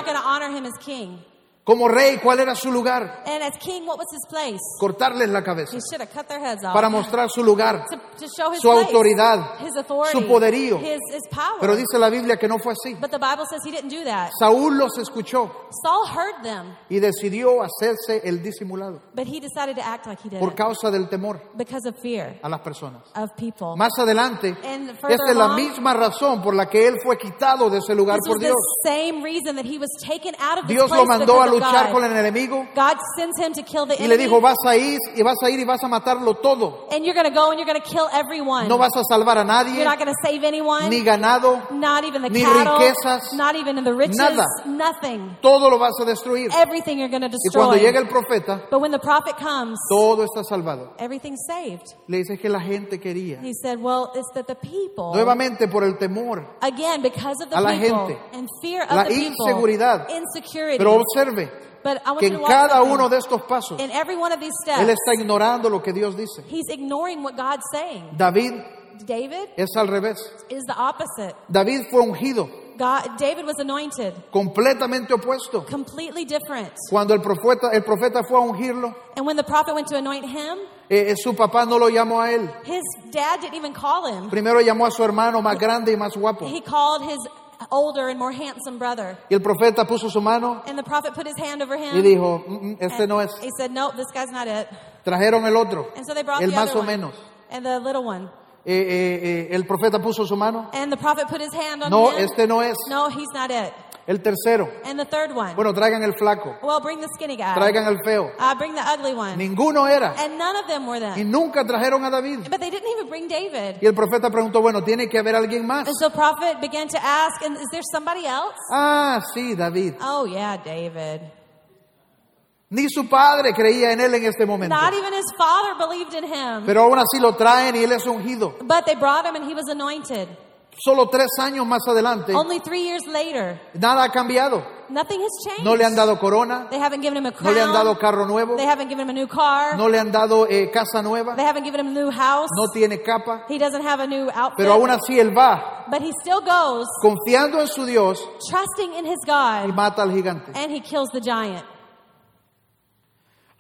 [SPEAKER 1] Como rey, ¿cuál era su lugar?
[SPEAKER 2] And as king, what was his place?
[SPEAKER 1] Cortarles la cabeza
[SPEAKER 2] He should have cut their heads off.
[SPEAKER 1] para mostrar su lugar.
[SPEAKER 2] to, to show his
[SPEAKER 1] su
[SPEAKER 2] place,
[SPEAKER 1] autoridad,
[SPEAKER 2] his authority,
[SPEAKER 1] su poderío.
[SPEAKER 2] his, his power.
[SPEAKER 1] Pero dice la Biblia que no fue así.
[SPEAKER 2] but the Bible says he didn't do that.
[SPEAKER 1] Saúl los escuchó
[SPEAKER 2] Saul heard them,
[SPEAKER 1] y decidió hacerse el disimulado
[SPEAKER 2] but he decided to act like he did
[SPEAKER 1] por causa del temor
[SPEAKER 2] because of fear
[SPEAKER 1] a las personas.
[SPEAKER 2] of people.
[SPEAKER 1] Más adelante,
[SPEAKER 2] And
[SPEAKER 1] esta es la misma razón por la que él fue quitado de ese lugar por Dios.
[SPEAKER 2] the same reason that he was taken out of this
[SPEAKER 1] Dios lo mandó a luchar
[SPEAKER 2] God.
[SPEAKER 1] con el enemigo
[SPEAKER 2] God sends him to kill the
[SPEAKER 1] y le
[SPEAKER 2] enemy.
[SPEAKER 1] dijo, vas a ir y vas a ir y vas a matarlo todo.
[SPEAKER 2] and you're go and you're kill everyone.
[SPEAKER 1] No vas a salvar a nadie,
[SPEAKER 2] you're not save anyone.
[SPEAKER 1] ni ganado,
[SPEAKER 2] not even the
[SPEAKER 1] ni
[SPEAKER 2] cattle.
[SPEAKER 1] riquezas,
[SPEAKER 2] not even in the riches.
[SPEAKER 1] nada.
[SPEAKER 2] Nothing.
[SPEAKER 1] todo lo vas a destruir.
[SPEAKER 2] Everything you're to
[SPEAKER 1] Y cuando
[SPEAKER 2] destroy.
[SPEAKER 1] llega el profeta,
[SPEAKER 2] but when the prophet comes,
[SPEAKER 1] todo está salvado.
[SPEAKER 2] everything's saved.
[SPEAKER 1] Le dice que la gente quería.
[SPEAKER 2] He said, well, it's that the people,
[SPEAKER 1] Nuevamente por el temor.
[SPEAKER 2] again, because of the
[SPEAKER 1] A la
[SPEAKER 2] people
[SPEAKER 1] gente.
[SPEAKER 2] and fear of
[SPEAKER 1] La
[SPEAKER 2] the people,
[SPEAKER 1] inseguridad.
[SPEAKER 2] insecurity.
[SPEAKER 1] Pero observe
[SPEAKER 2] but I want
[SPEAKER 1] que en cada uno de estos pasos,
[SPEAKER 2] in every one of these steps,
[SPEAKER 1] él está ignorando lo que Dios dice.
[SPEAKER 2] he's ignoring what God's saying.
[SPEAKER 1] David
[SPEAKER 2] David
[SPEAKER 1] es al revés.
[SPEAKER 2] is the opposite.
[SPEAKER 1] David fue ungido,
[SPEAKER 2] God, David was anointed,
[SPEAKER 1] completamente opuesto.
[SPEAKER 2] completely different.
[SPEAKER 1] Cuando el profeta, el profeta fue a ungirlo,
[SPEAKER 2] And when the prophet went to anoint him,
[SPEAKER 1] eh, eh, su papá no lo llamó a él.
[SPEAKER 2] his dad didn't even call him.
[SPEAKER 1] Primero llamó a su hermano más grande y más guapo.
[SPEAKER 2] He called his older and more handsome brother.
[SPEAKER 1] Y el profeta puso su mano
[SPEAKER 2] And the prophet put his hand over him.
[SPEAKER 1] y dijo, "Mm, mm, este
[SPEAKER 2] and
[SPEAKER 1] no es.
[SPEAKER 2] He said, no, this guy's not it.
[SPEAKER 1] Trajeron el otro,
[SPEAKER 2] And so they brought
[SPEAKER 1] el
[SPEAKER 2] the
[SPEAKER 1] más
[SPEAKER 2] other
[SPEAKER 1] o
[SPEAKER 2] one.
[SPEAKER 1] menos.
[SPEAKER 2] And the little one.
[SPEAKER 1] Eh, eh, eh, el profeta puso su mano.
[SPEAKER 2] And the prophet put his hand on
[SPEAKER 1] No,
[SPEAKER 2] him.
[SPEAKER 1] este no es.
[SPEAKER 2] No, he's not it.
[SPEAKER 1] El tercero.
[SPEAKER 2] And the third one.
[SPEAKER 1] Bueno, traigan el flaco,
[SPEAKER 2] well, bring the skinny guy.
[SPEAKER 1] traigan el feo.
[SPEAKER 2] Uh, bring the ugly one.
[SPEAKER 1] Ninguno era.
[SPEAKER 2] And none of them were
[SPEAKER 1] Y
[SPEAKER 2] them.
[SPEAKER 1] nunca trajeron a David.
[SPEAKER 2] But they didn't even bring David.
[SPEAKER 1] Y el profeta preguntó, bueno, tiene que haber alguien más.
[SPEAKER 2] And so prophet began to ask, and is there somebody else?
[SPEAKER 1] Ah, sí, David.
[SPEAKER 2] Oh yeah, David.
[SPEAKER 1] Ni su padre creía en él en este momento.
[SPEAKER 2] Not even his father believed in him.
[SPEAKER 1] Pero aún así lo traen y él es ungido.
[SPEAKER 2] But they brought him and he was anointed.
[SPEAKER 1] Solo tres años más adelante,
[SPEAKER 2] Only three years later,
[SPEAKER 1] nada ha cambiado.
[SPEAKER 2] nothing has changed.
[SPEAKER 1] No le han dado corona,
[SPEAKER 2] They haven't given him a
[SPEAKER 1] no
[SPEAKER 2] crown.
[SPEAKER 1] le han dado carro nuevo,
[SPEAKER 2] They haven't given him a new car.
[SPEAKER 1] no le han dado eh, casa nueva,
[SPEAKER 2] They haven't given him a new house.
[SPEAKER 1] no tiene capa.
[SPEAKER 2] He doesn't have a new outfit.
[SPEAKER 1] Pero aún así él va
[SPEAKER 2] but he still goes,
[SPEAKER 1] confiando en su Dios
[SPEAKER 2] trusting in his
[SPEAKER 1] y
[SPEAKER 2] God,
[SPEAKER 1] mata al gigante.
[SPEAKER 2] and he kills the giant.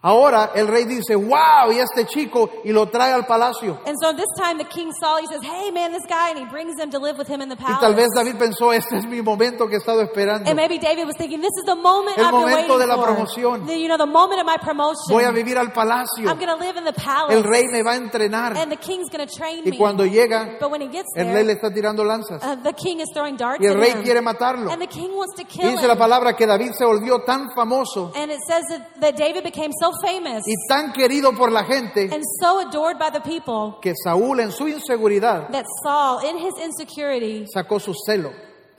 [SPEAKER 1] Ahora el rey dice, wow, y este chico, y lo trae al palacio.
[SPEAKER 2] And so this time the king saw, he says, hey man, this guy, and he brings him to live with him in the
[SPEAKER 1] Y
[SPEAKER 2] palace.
[SPEAKER 1] tal vez David pensó, este es mi momento que he estado esperando.
[SPEAKER 2] And maybe David was thinking, this is the moment
[SPEAKER 1] El
[SPEAKER 2] I've been
[SPEAKER 1] momento
[SPEAKER 2] waiting
[SPEAKER 1] de la
[SPEAKER 2] for.
[SPEAKER 1] promoción.
[SPEAKER 2] The- you know, the moment of my promotion.
[SPEAKER 1] Voy a vivir al palacio.
[SPEAKER 2] I'm going to live in the palace.
[SPEAKER 1] El rey me va a entrenar.
[SPEAKER 2] and the king's going to train
[SPEAKER 1] Y
[SPEAKER 2] me.
[SPEAKER 1] cuando llega,
[SPEAKER 2] but when he gets
[SPEAKER 1] el rey le está tirando lanzas.
[SPEAKER 2] uh, the king is throwing darts
[SPEAKER 1] Y el
[SPEAKER 2] at
[SPEAKER 1] rey
[SPEAKER 2] him.
[SPEAKER 1] quiere matarlo.
[SPEAKER 2] And the king wants to
[SPEAKER 1] Y
[SPEAKER 2] kill
[SPEAKER 1] dice la
[SPEAKER 2] him.
[SPEAKER 1] palabra que David se volvió tan famoso
[SPEAKER 2] And it says that, that David became so famous
[SPEAKER 1] y tan querido por la gente
[SPEAKER 2] and so adored by the people
[SPEAKER 1] que Saúl en su inseguridad
[SPEAKER 2] that Saul, in his insecurity,
[SPEAKER 1] sacó su celo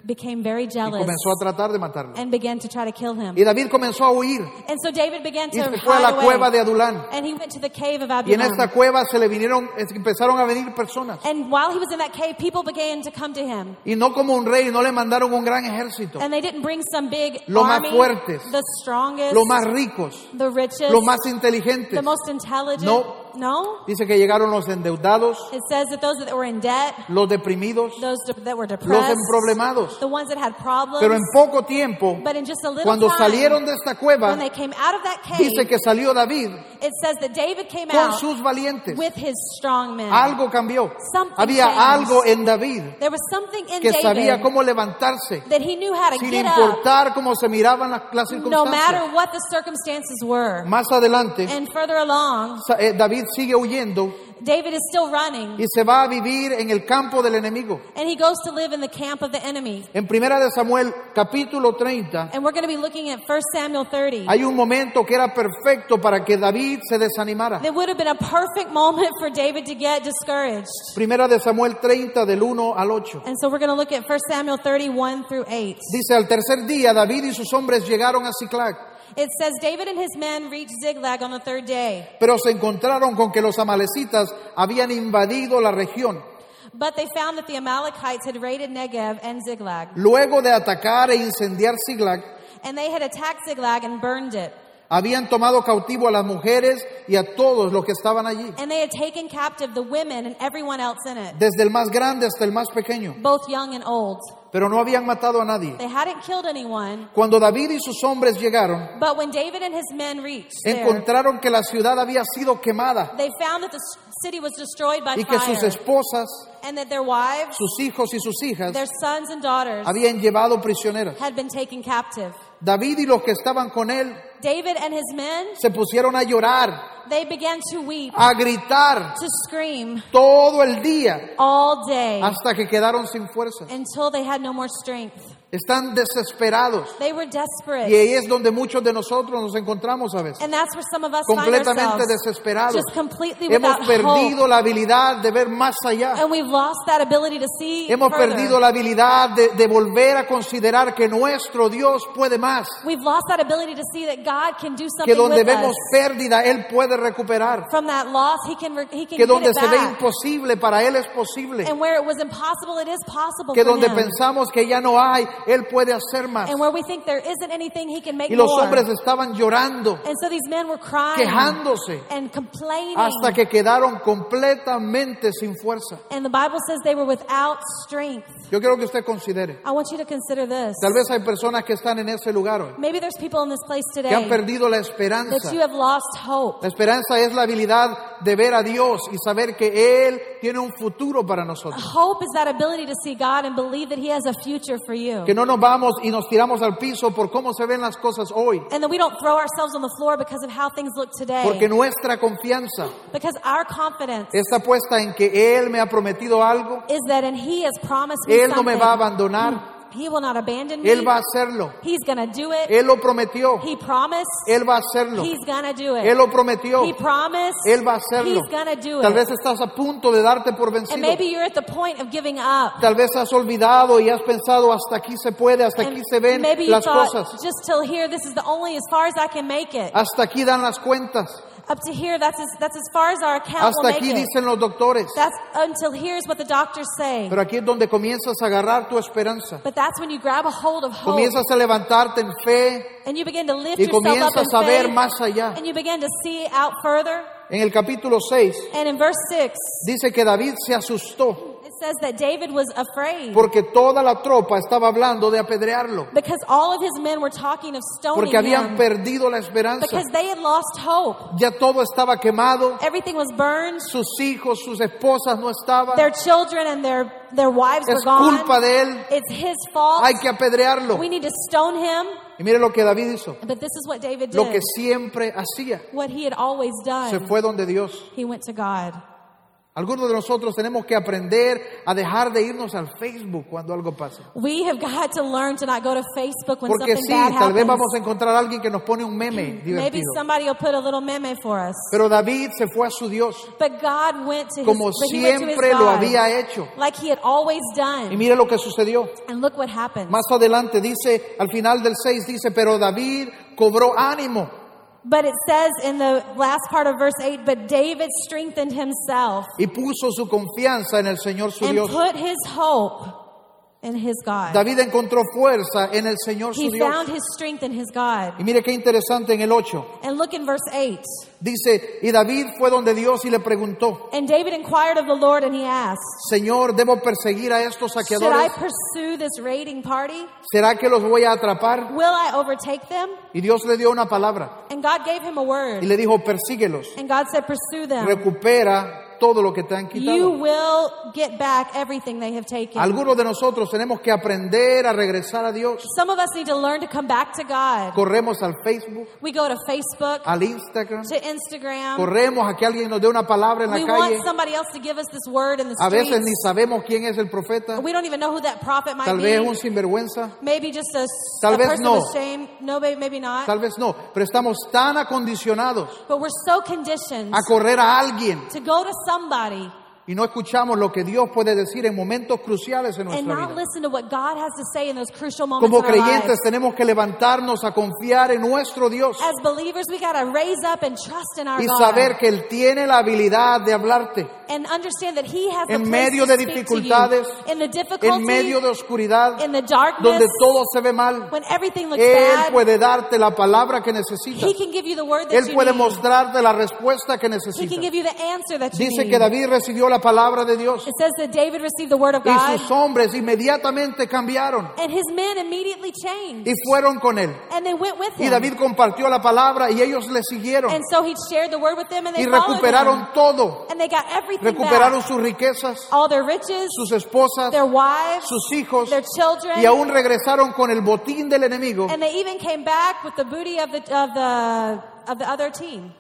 [SPEAKER 2] became very
[SPEAKER 1] y
[SPEAKER 2] jealous
[SPEAKER 1] comenzó a tratar de matarlo.
[SPEAKER 2] and began to try to kill him.
[SPEAKER 1] Y David comenzó a huir
[SPEAKER 2] And so David began
[SPEAKER 1] y
[SPEAKER 2] to
[SPEAKER 1] se fue a
[SPEAKER 2] hide
[SPEAKER 1] la
[SPEAKER 2] away.
[SPEAKER 1] cueva de Adulán.
[SPEAKER 2] And he went to the cave of
[SPEAKER 1] Y en esta cueva se le vinieron, empezaron a venir personas.
[SPEAKER 2] And while he was in that cave, people began to come to him.
[SPEAKER 1] Y no como un rey, no le mandaron un gran ejército.
[SPEAKER 2] And they didn't bring some big
[SPEAKER 1] Los más fuertes,
[SPEAKER 2] the strongest,
[SPEAKER 1] Los más ricos,
[SPEAKER 2] the richest,
[SPEAKER 1] los más inteligentes.
[SPEAKER 2] the most intelligent.
[SPEAKER 1] No.
[SPEAKER 2] No?
[SPEAKER 1] Dice que llegaron los endeudados,
[SPEAKER 2] It says that those that were in debt,
[SPEAKER 1] los deprimidos,
[SPEAKER 2] those that were
[SPEAKER 1] los
[SPEAKER 2] depressed,
[SPEAKER 1] emproblemados.
[SPEAKER 2] the ones that had problems.
[SPEAKER 1] Pero en poco tiempo,
[SPEAKER 2] but in just a little
[SPEAKER 1] cuando
[SPEAKER 2] time,
[SPEAKER 1] salieron de esta cueva,
[SPEAKER 2] when they came out of that cave,
[SPEAKER 1] dice que salió David
[SPEAKER 2] it says that David came
[SPEAKER 1] con
[SPEAKER 2] out
[SPEAKER 1] sus valientes.
[SPEAKER 2] with his strong men.
[SPEAKER 1] Algo cambió.
[SPEAKER 2] Something
[SPEAKER 1] Había
[SPEAKER 2] changed.
[SPEAKER 1] algo en David
[SPEAKER 2] There was something in
[SPEAKER 1] que
[SPEAKER 2] David
[SPEAKER 1] sabía cómo levantarse
[SPEAKER 2] that he knew how to
[SPEAKER 1] sin
[SPEAKER 2] get up
[SPEAKER 1] importar cómo se miraban las, las
[SPEAKER 2] no matter what the circumstances were.
[SPEAKER 1] Más adelante,
[SPEAKER 2] And further along,
[SPEAKER 1] Sa- eh, David David sigue huyendo
[SPEAKER 2] David is still running,
[SPEAKER 1] y se va a vivir en el campo del enemigo.
[SPEAKER 2] and he goes to live in the camp of the enemy.
[SPEAKER 1] En Primera de Samuel, capítulo 30,
[SPEAKER 2] And we're going to be looking at 1 Samuel 30.
[SPEAKER 1] hay un momento que era perfecto para que David se desanimara.
[SPEAKER 2] That would have been a perfect moment for David to get discouraged.
[SPEAKER 1] Primera de Samuel 30, del 1 al 8.
[SPEAKER 2] And so we're going to look at 1 Samuel 31 through 8.
[SPEAKER 1] Dice, al tercer día David y sus hombres llegaron a Ciclac,
[SPEAKER 2] It says, David and his men reached Ziglag on the third day.
[SPEAKER 1] pero se encontraron con que los amalecitas habían invadido la región.
[SPEAKER 2] But they found that the Amalekites had raided Negev and Ziglag.
[SPEAKER 1] Luego de atacar e incendiar Ciclac,
[SPEAKER 2] And they had attacked Ziglag and burned it.
[SPEAKER 1] habían tomado cautivo a las mujeres y a todos los que estaban allí,
[SPEAKER 2] And they had taken captive the women and everyone else in it,
[SPEAKER 1] desde el más grande hasta el más pequeño,
[SPEAKER 2] both young and old.
[SPEAKER 1] Pero no habían matado a nadie.
[SPEAKER 2] They hadn't killed anyone.
[SPEAKER 1] Cuando David y sus hombres llegaron,
[SPEAKER 2] But when David and his men reached there,
[SPEAKER 1] encontraron que la ciudad había sido quemada
[SPEAKER 2] they found that the city was destroyed by
[SPEAKER 1] y que sus esposas,
[SPEAKER 2] And that their wives,
[SPEAKER 1] sus hijos y sus hijas
[SPEAKER 2] their sons and daughters
[SPEAKER 1] habían llevado prisioneras.
[SPEAKER 2] had been taken captive.
[SPEAKER 1] David y los que estaban con él
[SPEAKER 2] David and his men,
[SPEAKER 1] se pusieron a llorar,
[SPEAKER 2] they began to weep,
[SPEAKER 1] a gritar
[SPEAKER 2] to scream
[SPEAKER 1] todo el día
[SPEAKER 2] all day
[SPEAKER 1] hasta que quedaron sin fuerzas.
[SPEAKER 2] until they had no more strength.
[SPEAKER 1] Están desesperados.
[SPEAKER 2] They were
[SPEAKER 1] Y
[SPEAKER 2] desperate.
[SPEAKER 1] ahí es donde muchos de nosotros nos encontramos a veces.
[SPEAKER 2] And that's where some of us find
[SPEAKER 1] Completamente
[SPEAKER 2] ourselves.
[SPEAKER 1] desesperados.
[SPEAKER 2] Just completely
[SPEAKER 1] Hemos
[SPEAKER 2] without
[SPEAKER 1] perdido
[SPEAKER 2] hope.
[SPEAKER 1] la habilidad de ver más allá.
[SPEAKER 2] And we've lost that ability to see
[SPEAKER 1] Hemos
[SPEAKER 2] further.
[SPEAKER 1] perdido la habilidad de, de volver a considerar que nuestro Dios puede más.
[SPEAKER 2] We've lost that ability to see that God can do
[SPEAKER 1] Que
[SPEAKER 2] something
[SPEAKER 1] donde
[SPEAKER 2] with
[SPEAKER 1] vemos
[SPEAKER 2] us.
[SPEAKER 1] pérdida, Él puede recuperar.
[SPEAKER 2] From that loss, He can, he can
[SPEAKER 1] Que donde
[SPEAKER 2] it
[SPEAKER 1] se ve imposible, para Él es posible.
[SPEAKER 2] And where it was impossible, it is possible
[SPEAKER 1] Que donde
[SPEAKER 2] Him.
[SPEAKER 1] pensamos que ya no hay, Él puede hacer más.
[SPEAKER 2] And where we think there isn't anything He can make
[SPEAKER 1] Y los
[SPEAKER 2] more.
[SPEAKER 1] hombres estaban llorando,
[SPEAKER 2] And so these men were crying
[SPEAKER 1] quejándose,
[SPEAKER 2] and complaining.
[SPEAKER 1] hasta que quedaron completamente sin fuerza.
[SPEAKER 2] And the Bible says they were without strength.
[SPEAKER 1] Yo quiero que usted considere.
[SPEAKER 2] I want you to consider this.
[SPEAKER 1] Tal vez hay personas que están en ese lugar hoy,
[SPEAKER 2] Maybe there's people in this place
[SPEAKER 1] que han
[SPEAKER 2] today
[SPEAKER 1] perdido la
[SPEAKER 2] that
[SPEAKER 1] esperanza.
[SPEAKER 2] you have lost hope.
[SPEAKER 1] La esperanza es la habilidad de ver a Dios y saber que Él tiene un futuro para nosotros.
[SPEAKER 2] Hope is that ability to see God and believe that He has a future for you.
[SPEAKER 1] Que no nos vamos y nos tiramos al piso por cómo se ven las cosas hoy.
[SPEAKER 2] And that we don't throw ourselves on the floor because of how things look today.
[SPEAKER 1] Porque nuestra confianza
[SPEAKER 2] Because our confidence
[SPEAKER 1] está puesta en que Él me ha prometido algo,
[SPEAKER 2] is that in He has promised me
[SPEAKER 1] Él no me va a abandonar,
[SPEAKER 2] He will not abandon me.
[SPEAKER 1] Él va a hacerlo.
[SPEAKER 2] He's going to do it.
[SPEAKER 1] Él lo prometió,
[SPEAKER 2] He promised.
[SPEAKER 1] Él va a hacerlo.
[SPEAKER 2] He's going to do
[SPEAKER 1] Él
[SPEAKER 2] it.
[SPEAKER 1] lo prometió,
[SPEAKER 2] He promised.
[SPEAKER 1] Él va a hacerlo.
[SPEAKER 2] He's going to do
[SPEAKER 1] Tal
[SPEAKER 2] it.
[SPEAKER 1] vez estás a punto de darte por
[SPEAKER 2] And
[SPEAKER 1] vencido.
[SPEAKER 2] maybe you're at the point of giving up.
[SPEAKER 1] Tal vez has olvidado y has pensado hasta aquí se puede, hasta aquí
[SPEAKER 2] And
[SPEAKER 1] se ven
[SPEAKER 2] maybe you
[SPEAKER 1] las
[SPEAKER 2] thought,
[SPEAKER 1] cosas,
[SPEAKER 2] just till here, this is the only as far as I can make it.
[SPEAKER 1] hasta aquí dan las cuentas,
[SPEAKER 2] Up to here, that's as, that's as far as our account
[SPEAKER 1] hasta
[SPEAKER 2] will make
[SPEAKER 1] aquí
[SPEAKER 2] it.
[SPEAKER 1] dicen los doctores.
[SPEAKER 2] That's until here's what the doctors say.
[SPEAKER 1] Pero aquí es donde comienzas a agarrar tu esperanza.
[SPEAKER 2] But that's when you grab a hold of hope
[SPEAKER 1] Comienzas a levantarte en fe
[SPEAKER 2] and you begin to lift
[SPEAKER 1] y
[SPEAKER 2] yourself up in
[SPEAKER 1] comienzas a ver
[SPEAKER 2] faith
[SPEAKER 1] más allá.
[SPEAKER 2] and you begin to see out further.
[SPEAKER 1] En el capítulo 6
[SPEAKER 2] And in verse 6,
[SPEAKER 1] dice que David se asustó
[SPEAKER 2] says that David was afraid
[SPEAKER 1] porque toda la tropa estaba hablando de apedrearlo,
[SPEAKER 2] because all of his men were talking of stoning
[SPEAKER 1] porque habían
[SPEAKER 2] him
[SPEAKER 1] perdido la esperanza.
[SPEAKER 2] because they had lost hope.
[SPEAKER 1] Ya todo estaba quemado,
[SPEAKER 2] Everything was burned.
[SPEAKER 1] sus hijos, sus esposas no estaban.
[SPEAKER 2] Their children and their, their wives were
[SPEAKER 1] Es culpa
[SPEAKER 2] gone.
[SPEAKER 1] de él,
[SPEAKER 2] It's his fault.
[SPEAKER 1] hay que apedrearlo.
[SPEAKER 2] We need to stone him.
[SPEAKER 1] Y mire lo que David hizo,
[SPEAKER 2] But this is what David
[SPEAKER 1] lo que
[SPEAKER 2] did.
[SPEAKER 1] siempre hacía.
[SPEAKER 2] What he had always
[SPEAKER 1] Se
[SPEAKER 2] done.
[SPEAKER 1] fue donde Dios.
[SPEAKER 2] He went to God.
[SPEAKER 1] Algunos de nosotros tenemos que aprender a dejar de irnos al Facebook cuando algo pasa.
[SPEAKER 2] We have got to learn to not go to Facebook when
[SPEAKER 1] Porque
[SPEAKER 2] something
[SPEAKER 1] sí,
[SPEAKER 2] bad
[SPEAKER 1] tal vez
[SPEAKER 2] happens.
[SPEAKER 1] vamos a encontrar a alguien que nos pone un meme
[SPEAKER 2] Maybe
[SPEAKER 1] divertido.
[SPEAKER 2] somebody will put a little meme for us.
[SPEAKER 1] Pero David se fue a su Dios
[SPEAKER 2] But God went to his,
[SPEAKER 1] como
[SPEAKER 2] but he went to his
[SPEAKER 1] siempre lo
[SPEAKER 2] God,
[SPEAKER 1] había hecho.
[SPEAKER 2] like he had always
[SPEAKER 1] Y
[SPEAKER 2] done.
[SPEAKER 1] mire lo que sucedió.
[SPEAKER 2] And look what happened.
[SPEAKER 1] Más adelante dice, al final del 6 dice, pero David cobró ánimo
[SPEAKER 2] But it says in the last part of verse 8, but David strengthened himself
[SPEAKER 1] y puso su confianza en el Señor su
[SPEAKER 2] and
[SPEAKER 1] Dios.
[SPEAKER 2] put his hope in his God.
[SPEAKER 1] David encontró fuerza en el Señor su
[SPEAKER 2] He
[SPEAKER 1] Dios.
[SPEAKER 2] found his strength in his God.
[SPEAKER 1] Y mire qué interesante en el 8.
[SPEAKER 2] And look in verse 8.
[SPEAKER 1] Dice, y David fue donde Dios y le preguntó,
[SPEAKER 2] And David inquired of the Lord and he asked,
[SPEAKER 1] Señor, ¿debo perseguir a estos
[SPEAKER 2] Should I
[SPEAKER 1] saqueadores?
[SPEAKER 2] pursue this raiding party?
[SPEAKER 1] ¿Será que los voy a atrapar?
[SPEAKER 2] Will I overtake them?
[SPEAKER 1] Y Dios le dio una palabra
[SPEAKER 2] And God gave him a
[SPEAKER 1] y
[SPEAKER 2] word.
[SPEAKER 1] le dijo, persíguelos,
[SPEAKER 2] And God said, Pursue them.
[SPEAKER 1] recupera todo lo que te han
[SPEAKER 2] you
[SPEAKER 1] quitado.
[SPEAKER 2] will get back everything they have taken.
[SPEAKER 1] Algunos de nosotros tenemos que aprender a regresar a Dios.
[SPEAKER 2] Some of us need to learn to come back to God.
[SPEAKER 1] Corremos al Facebook,
[SPEAKER 2] We go to Facebook,
[SPEAKER 1] al Instagram,
[SPEAKER 2] to Instagram.
[SPEAKER 1] corremos a que alguien nos dé una palabra en
[SPEAKER 2] We
[SPEAKER 1] la calle.
[SPEAKER 2] want somebody else to give us this word in the
[SPEAKER 1] A veces
[SPEAKER 2] streets.
[SPEAKER 1] ni sabemos quién es el profeta,
[SPEAKER 2] We don't even know who that prophet might
[SPEAKER 1] tal vez un
[SPEAKER 2] be.
[SPEAKER 1] sinvergüenza,
[SPEAKER 2] Maybe just a,
[SPEAKER 1] Tal
[SPEAKER 2] a
[SPEAKER 1] vez
[SPEAKER 2] person
[SPEAKER 1] no.
[SPEAKER 2] ashamed. No, maybe, maybe not.
[SPEAKER 1] tal vez no, pero estamos tan acondicionados
[SPEAKER 2] But we're so conditioned
[SPEAKER 1] a correr a alguien
[SPEAKER 2] to go to somebody
[SPEAKER 1] y no escuchamos lo que Dios puede decir en momentos cruciales en
[SPEAKER 2] and
[SPEAKER 1] nuestra
[SPEAKER 2] not
[SPEAKER 1] vida.
[SPEAKER 2] listen to what God has to say in those crucial moments
[SPEAKER 1] Como creyentes tenemos que levantarnos a confiar en nuestro Dios
[SPEAKER 2] As believers, we got to raise up and trust in our
[SPEAKER 1] y
[SPEAKER 2] God.
[SPEAKER 1] saber que Él tiene la habilidad de hablarte
[SPEAKER 2] and understand that He has
[SPEAKER 1] en medio de dificultades, en medio de oscuridad,
[SPEAKER 2] darkness,
[SPEAKER 1] donde todo se ve mal. Él
[SPEAKER 2] bad.
[SPEAKER 1] puede darte la palabra que necesitas.
[SPEAKER 2] He can give you the word that
[SPEAKER 1] Él
[SPEAKER 2] you
[SPEAKER 1] puede
[SPEAKER 2] need.
[SPEAKER 1] mostrarte la respuesta que
[SPEAKER 2] He can
[SPEAKER 1] necesitas.
[SPEAKER 2] give you the answer that you
[SPEAKER 1] Dice
[SPEAKER 2] need.
[SPEAKER 1] que David recibió la palabra de Dios
[SPEAKER 2] It says that David received the word of
[SPEAKER 1] y
[SPEAKER 2] God,
[SPEAKER 1] sus hombres inmediatamente cambiaron
[SPEAKER 2] and his men immediately changed,
[SPEAKER 1] y fueron con él.
[SPEAKER 2] and they went with
[SPEAKER 1] Y
[SPEAKER 2] him.
[SPEAKER 1] David compartió la palabra y ellos le siguieron
[SPEAKER 2] and so he shared the word with them, and they
[SPEAKER 1] y recuperaron todo. Recuperaron sus riquezas,
[SPEAKER 2] All their riches,
[SPEAKER 1] sus esposas,
[SPEAKER 2] their wives,
[SPEAKER 1] sus hijos
[SPEAKER 2] their children,
[SPEAKER 1] y aún regresaron con el botín del enemigo
[SPEAKER 2] and they even came back with the booty of the of the of the other team.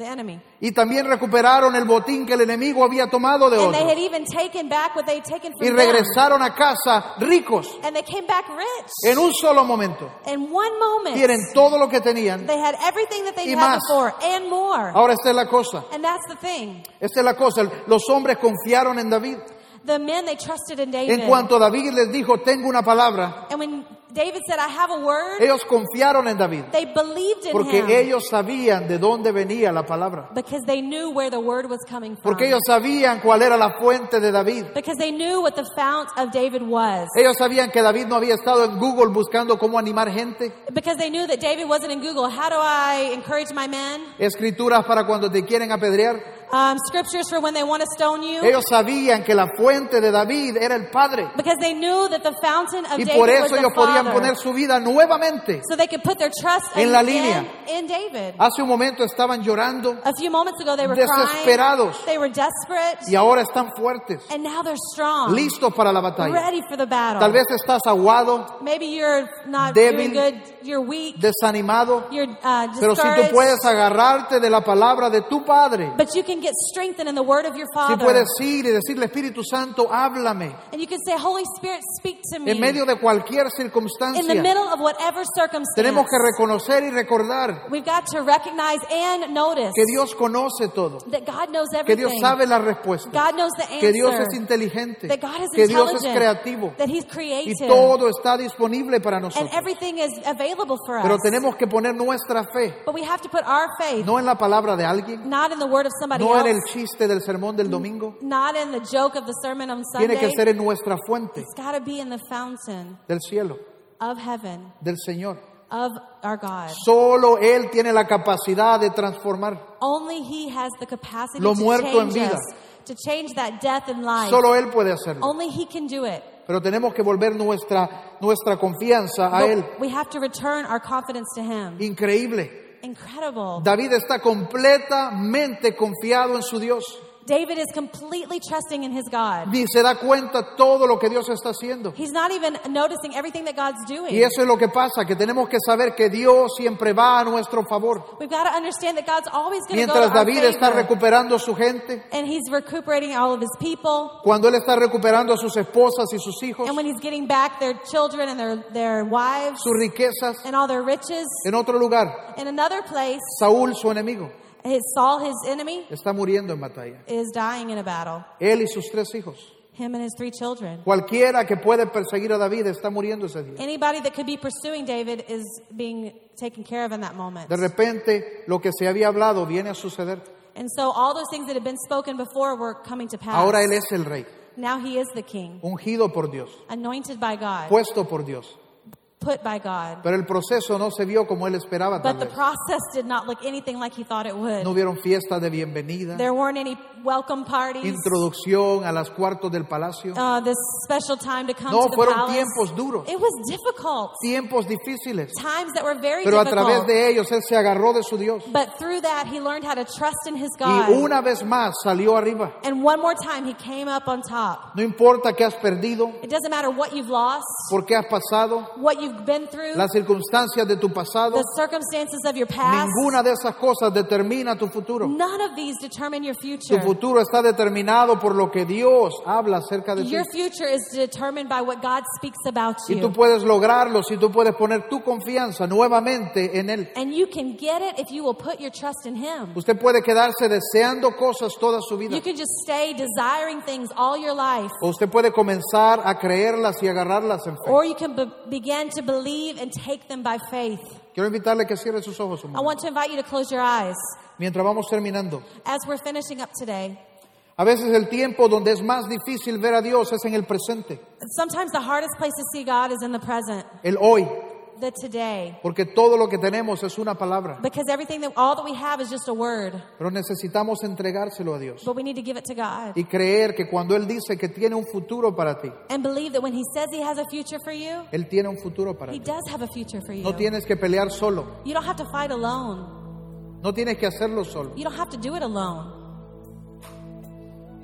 [SPEAKER 2] The enemy.
[SPEAKER 1] Y también recuperaron el botín que el enemigo había tomado de
[SPEAKER 2] And they had
[SPEAKER 1] otros.
[SPEAKER 2] even taken back what they had taken from
[SPEAKER 1] Y
[SPEAKER 2] them.
[SPEAKER 1] regresaron a casa ricos
[SPEAKER 2] And they came back rich.
[SPEAKER 1] en un solo momento.
[SPEAKER 2] In one moment,
[SPEAKER 1] Tienen todo lo que tenían.
[SPEAKER 2] they had everything that they
[SPEAKER 1] Y
[SPEAKER 2] had
[SPEAKER 1] más.
[SPEAKER 2] before and more.
[SPEAKER 1] Ahora esta es la cosa.
[SPEAKER 2] And that's the thing.
[SPEAKER 1] Esta es la cosa. Los hombres confiaron en David.
[SPEAKER 2] The men they trusted in David.
[SPEAKER 1] En cuanto David les dijo, tengo una palabra,
[SPEAKER 2] and when David said, "I have a word,"
[SPEAKER 1] ellos confiaron en David.
[SPEAKER 2] they believed in
[SPEAKER 1] Porque
[SPEAKER 2] him
[SPEAKER 1] ellos sabían de dónde venía la palabra.
[SPEAKER 2] because they knew where the word was coming from.
[SPEAKER 1] Porque ellos sabían cuál era la fuente de David.
[SPEAKER 2] because they knew what the fount of David was.
[SPEAKER 1] Ellos sabían que David no había estado en Google buscando cómo animar gente.
[SPEAKER 2] Because they knew that David wasn't in Google. How do I encourage my men?
[SPEAKER 1] Escrituras para cuando te quieren apedrear.
[SPEAKER 2] Um, scriptures for when they want to stone you.
[SPEAKER 1] Ellos sabían que la fuente de David era el Padre.
[SPEAKER 2] Because they knew that the fountain of
[SPEAKER 1] Y
[SPEAKER 2] David was
[SPEAKER 1] eso
[SPEAKER 2] the
[SPEAKER 1] ellos podían
[SPEAKER 2] Father.
[SPEAKER 1] poner su vida nuevamente.
[SPEAKER 2] so they could put their trust
[SPEAKER 1] En
[SPEAKER 2] in,
[SPEAKER 1] la línea.
[SPEAKER 2] in, in David.
[SPEAKER 1] Hace un momento estaban llorando
[SPEAKER 2] A few moments ago they were
[SPEAKER 1] Desesperados.
[SPEAKER 2] crying. They were desperate.
[SPEAKER 1] y ahora están fuertes,
[SPEAKER 2] And now they're strong.
[SPEAKER 1] listos para la batalla.
[SPEAKER 2] Ready for the battle.
[SPEAKER 1] Tal vez estás aguado,
[SPEAKER 2] Maybe you're not
[SPEAKER 1] débil,
[SPEAKER 2] doing good. You're weak.
[SPEAKER 1] desanimado,
[SPEAKER 2] You're uh,
[SPEAKER 1] pero si tú
[SPEAKER 2] discouraged.
[SPEAKER 1] puedes agarrarte de la palabra de tu Padre,
[SPEAKER 2] but you can get strengthened in the word of your
[SPEAKER 1] si
[SPEAKER 2] Father.
[SPEAKER 1] puedes ir y decirle Espíritu Santo, háblame
[SPEAKER 2] and you can say, Holy Spirit, speak to me.
[SPEAKER 1] en medio de cualquier
[SPEAKER 2] in the
[SPEAKER 1] circunstancia.
[SPEAKER 2] middle of whatever circumstance.
[SPEAKER 1] Tenemos que reconocer y recordar
[SPEAKER 2] We've got to recognize and notice
[SPEAKER 1] que Dios conoce todo,
[SPEAKER 2] that God knows
[SPEAKER 1] que Dios
[SPEAKER 2] everything.
[SPEAKER 1] sabe la respuesta,
[SPEAKER 2] God knows the answer.
[SPEAKER 1] que Dios es inteligente,
[SPEAKER 2] that God is
[SPEAKER 1] que Dios es
[SPEAKER 2] intelligent.
[SPEAKER 1] creativo
[SPEAKER 2] that He's
[SPEAKER 1] y
[SPEAKER 2] creative.
[SPEAKER 1] todo está disponible para
[SPEAKER 2] and
[SPEAKER 1] nosotros.
[SPEAKER 2] everything is available for us.
[SPEAKER 1] Pero tenemos que poner nuestra fe
[SPEAKER 2] but we have to put our faith
[SPEAKER 1] no en la palabra de alguien,
[SPEAKER 2] not in the word of somebody
[SPEAKER 1] no en el chiste del sermón del domingo,
[SPEAKER 2] not in the joke of the sermon on Sunday.
[SPEAKER 1] tiene que ser en nuestra fuente
[SPEAKER 2] It's got to be in the fountain
[SPEAKER 1] del cielo,
[SPEAKER 2] of heaven,
[SPEAKER 1] del Señor.
[SPEAKER 2] of our God.
[SPEAKER 1] Solo Él tiene la capacidad de transformar.
[SPEAKER 2] Only He has the capacity
[SPEAKER 1] Lo
[SPEAKER 2] to
[SPEAKER 1] muerto en
[SPEAKER 2] change
[SPEAKER 1] vida.
[SPEAKER 2] us, to change that death in life.
[SPEAKER 1] Solo Él puede hacerlo.
[SPEAKER 2] Only He can do it.
[SPEAKER 1] Pero tenemos que volver nuestra, nuestra confianza a
[SPEAKER 2] But
[SPEAKER 1] Él.
[SPEAKER 2] we have to return our confidence to Him.
[SPEAKER 1] Increíble.
[SPEAKER 2] Incredible.
[SPEAKER 1] David está completamente confiado en su Dios.
[SPEAKER 2] David is completely trusting in his God.
[SPEAKER 1] Ni se da cuenta todo lo que Dios está haciendo.
[SPEAKER 2] He's not even noticing everything that God's doing.
[SPEAKER 1] Y eso es lo que pasa, que tenemos que saber que Dios siempre va a nuestro favor.
[SPEAKER 2] We've got to understand that God's always going to go to
[SPEAKER 1] Mientras
[SPEAKER 2] our
[SPEAKER 1] David está recuperando su gente,
[SPEAKER 2] and he's recuperating all of his people.
[SPEAKER 1] cuando él está recuperando a sus esposas y sus hijos,
[SPEAKER 2] And when he's getting back their children and their, their wives
[SPEAKER 1] sus riquezas,
[SPEAKER 2] and all their riches,
[SPEAKER 1] en otro lugar,
[SPEAKER 2] in another place,
[SPEAKER 1] Saúl, su enemigo,
[SPEAKER 2] his Saul, his enemy,
[SPEAKER 1] está muriendo en batalla.
[SPEAKER 2] is dying in a battle.
[SPEAKER 1] Él y sus tres hijos.
[SPEAKER 2] Him and his three children.
[SPEAKER 1] Cualquiera que puede perseguir a David está muriendo ese día.
[SPEAKER 2] Anybody that could be pursuing David is being taken care of in that moment.
[SPEAKER 1] De repente, lo que se había hablado viene a suceder.
[SPEAKER 2] And so all those things that had been spoken before were coming to pass.
[SPEAKER 1] Ahora él es el rey,
[SPEAKER 2] Now he is the king,
[SPEAKER 1] ungido por Dios,
[SPEAKER 2] anointed by God,
[SPEAKER 1] puesto por Dios.
[SPEAKER 2] Put by God.
[SPEAKER 1] Pero el proceso no se vio como él esperaba tal
[SPEAKER 2] But the
[SPEAKER 1] vez.
[SPEAKER 2] process did not look anything like he thought it would.
[SPEAKER 1] No hubieron fiestas de bienvenida,
[SPEAKER 2] There weren't any welcome parties.
[SPEAKER 1] introducción a las cuartos del palacio,
[SPEAKER 2] Uh, this special time to come
[SPEAKER 1] No,
[SPEAKER 2] to the
[SPEAKER 1] fueron
[SPEAKER 2] palace.
[SPEAKER 1] tiempos duros.
[SPEAKER 2] It was difficult.
[SPEAKER 1] tiempos difíciles.
[SPEAKER 2] Times that were very
[SPEAKER 1] Pero a
[SPEAKER 2] difficult.
[SPEAKER 1] través de ellos él se agarró de su Dios.
[SPEAKER 2] But through that, he learned how to trust in his
[SPEAKER 1] Y
[SPEAKER 2] God.
[SPEAKER 1] una vez más salió arriba.
[SPEAKER 2] And one more time, he came up on top.
[SPEAKER 1] No importa qué has perdido,
[SPEAKER 2] It doesn't matter what you've lost,
[SPEAKER 1] por qué has pasado,
[SPEAKER 2] what you've been through,
[SPEAKER 1] las circunstancias de tu pasado,
[SPEAKER 2] the circumstances of your past.
[SPEAKER 1] ninguna de esas cosas determina tu futuro.
[SPEAKER 2] None of these determine your
[SPEAKER 1] Tu
[SPEAKER 2] future.
[SPEAKER 1] futuro está determinado por lo que Dios habla acerca de ti.
[SPEAKER 2] Your future is determined by what God speaks about
[SPEAKER 1] Y tú
[SPEAKER 2] you.
[SPEAKER 1] puedes lograrlo si tú puedes poner tu confianza nuevamente en Él.
[SPEAKER 2] And you can get it if you will put your trust in Him.
[SPEAKER 1] Usted puede quedarse deseando cosas toda su vida.
[SPEAKER 2] You can just stay desiring things all your life.
[SPEAKER 1] O usted puede comenzar a creerlas y agarrarlas en fe.
[SPEAKER 2] Or you can be- begin to believe and take them by faith.
[SPEAKER 1] Quiero invitarle que cierre sus ojos un
[SPEAKER 2] I
[SPEAKER 1] momento.
[SPEAKER 2] want to invite you to close your eyes
[SPEAKER 1] Mientras vamos terminando.
[SPEAKER 2] as we're finishing up today.
[SPEAKER 1] A veces el tiempo donde es más difícil ver a Dios es en el presente,
[SPEAKER 2] Sometimes the hardest place to see God is in the present,
[SPEAKER 1] el hoy,
[SPEAKER 2] the today.
[SPEAKER 1] porque todo lo que tenemos es una palabra.
[SPEAKER 2] Because everything that all that we have is just a word,
[SPEAKER 1] Pero necesitamos entregárselo a Dios
[SPEAKER 2] but we need to give it to God
[SPEAKER 1] y creer que cuando Él dice que tiene un futuro para ti,
[SPEAKER 2] and believe that when He says He has a future for you,
[SPEAKER 1] Él tiene un futuro para
[SPEAKER 2] He
[SPEAKER 1] ti.
[SPEAKER 2] does have a future for you.
[SPEAKER 1] No tienes que pelear solo,
[SPEAKER 2] You don't have to fight alone.
[SPEAKER 1] no tienes que hacerlo solo.
[SPEAKER 2] You don't have to do it alone.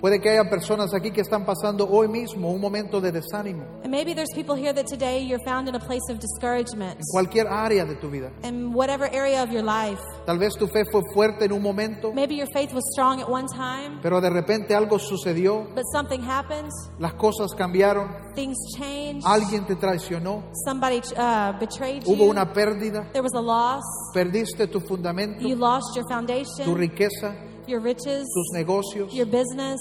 [SPEAKER 1] Puede que haya personas aquí que están pasando hoy mismo un momento de desánimo
[SPEAKER 2] And maybe there's people here that today you're found in a place of discouragement
[SPEAKER 1] en cualquier área de tu vida.
[SPEAKER 2] in whatever area of your life.
[SPEAKER 1] Tal vez tu fe fue fuerte en un momento,
[SPEAKER 2] Maybe your faith was strong at one time,
[SPEAKER 1] pero de repente algo sucedió,
[SPEAKER 2] but something happened,
[SPEAKER 1] las cosas cambiaron,
[SPEAKER 2] things changed,
[SPEAKER 1] alguien te traicionó,
[SPEAKER 2] somebody uh, betrayed
[SPEAKER 1] hubo
[SPEAKER 2] you,
[SPEAKER 1] una pérdida,
[SPEAKER 2] there was a loss,
[SPEAKER 1] perdiste tu fundamento,
[SPEAKER 2] you lost your
[SPEAKER 1] tu
[SPEAKER 2] foundation,
[SPEAKER 1] riqueza,
[SPEAKER 2] your riches,
[SPEAKER 1] tus negocios.
[SPEAKER 2] your business,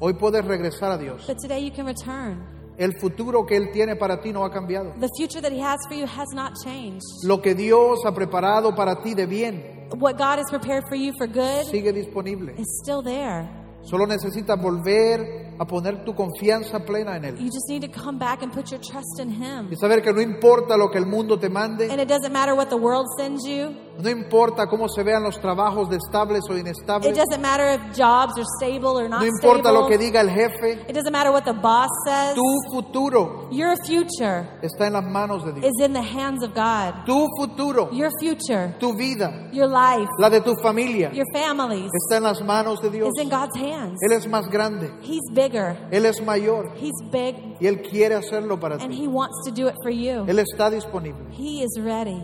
[SPEAKER 1] Hoy puedes regresar a Dios.
[SPEAKER 2] but today you can return.
[SPEAKER 1] El futuro que Él tiene para ti no ha cambiado.
[SPEAKER 2] The future that He has for you has not changed.
[SPEAKER 1] Lo que Dios ha preparado para ti de bien
[SPEAKER 2] What God has prepared for you for good
[SPEAKER 1] sigue disponible.
[SPEAKER 2] is still there.
[SPEAKER 1] Solo necesitas volver a poner tu confianza plena en Él.
[SPEAKER 2] You just need to come back and put your trust in Him.
[SPEAKER 1] Y saber que no importa lo que el mundo te mande,
[SPEAKER 2] And it doesn't matter what the world sends you.
[SPEAKER 1] no importa cómo se vean los trabajos de estables o
[SPEAKER 2] It
[SPEAKER 1] inestables,
[SPEAKER 2] doesn't matter if jobs are stable or not
[SPEAKER 1] no importa lo que
[SPEAKER 2] stable.
[SPEAKER 1] diga el jefe,
[SPEAKER 2] It doesn't matter what the boss says.
[SPEAKER 1] tu futuro
[SPEAKER 2] Your future
[SPEAKER 1] está en las manos de Dios.
[SPEAKER 2] is in the hands of God.
[SPEAKER 1] Tu futuro,
[SPEAKER 2] Your future,
[SPEAKER 1] tu vida,
[SPEAKER 2] your life,
[SPEAKER 1] la de tu familia,
[SPEAKER 2] your families
[SPEAKER 1] está en las manos de Dios.
[SPEAKER 2] is in God's hands.
[SPEAKER 1] Él es más grande,
[SPEAKER 2] He's bigger.
[SPEAKER 1] Él es mayor
[SPEAKER 2] He's big
[SPEAKER 1] y Él quiere hacerlo para
[SPEAKER 2] and
[SPEAKER 1] ti.
[SPEAKER 2] He wants to do it for you.
[SPEAKER 1] Él está disponible.
[SPEAKER 2] He is ready.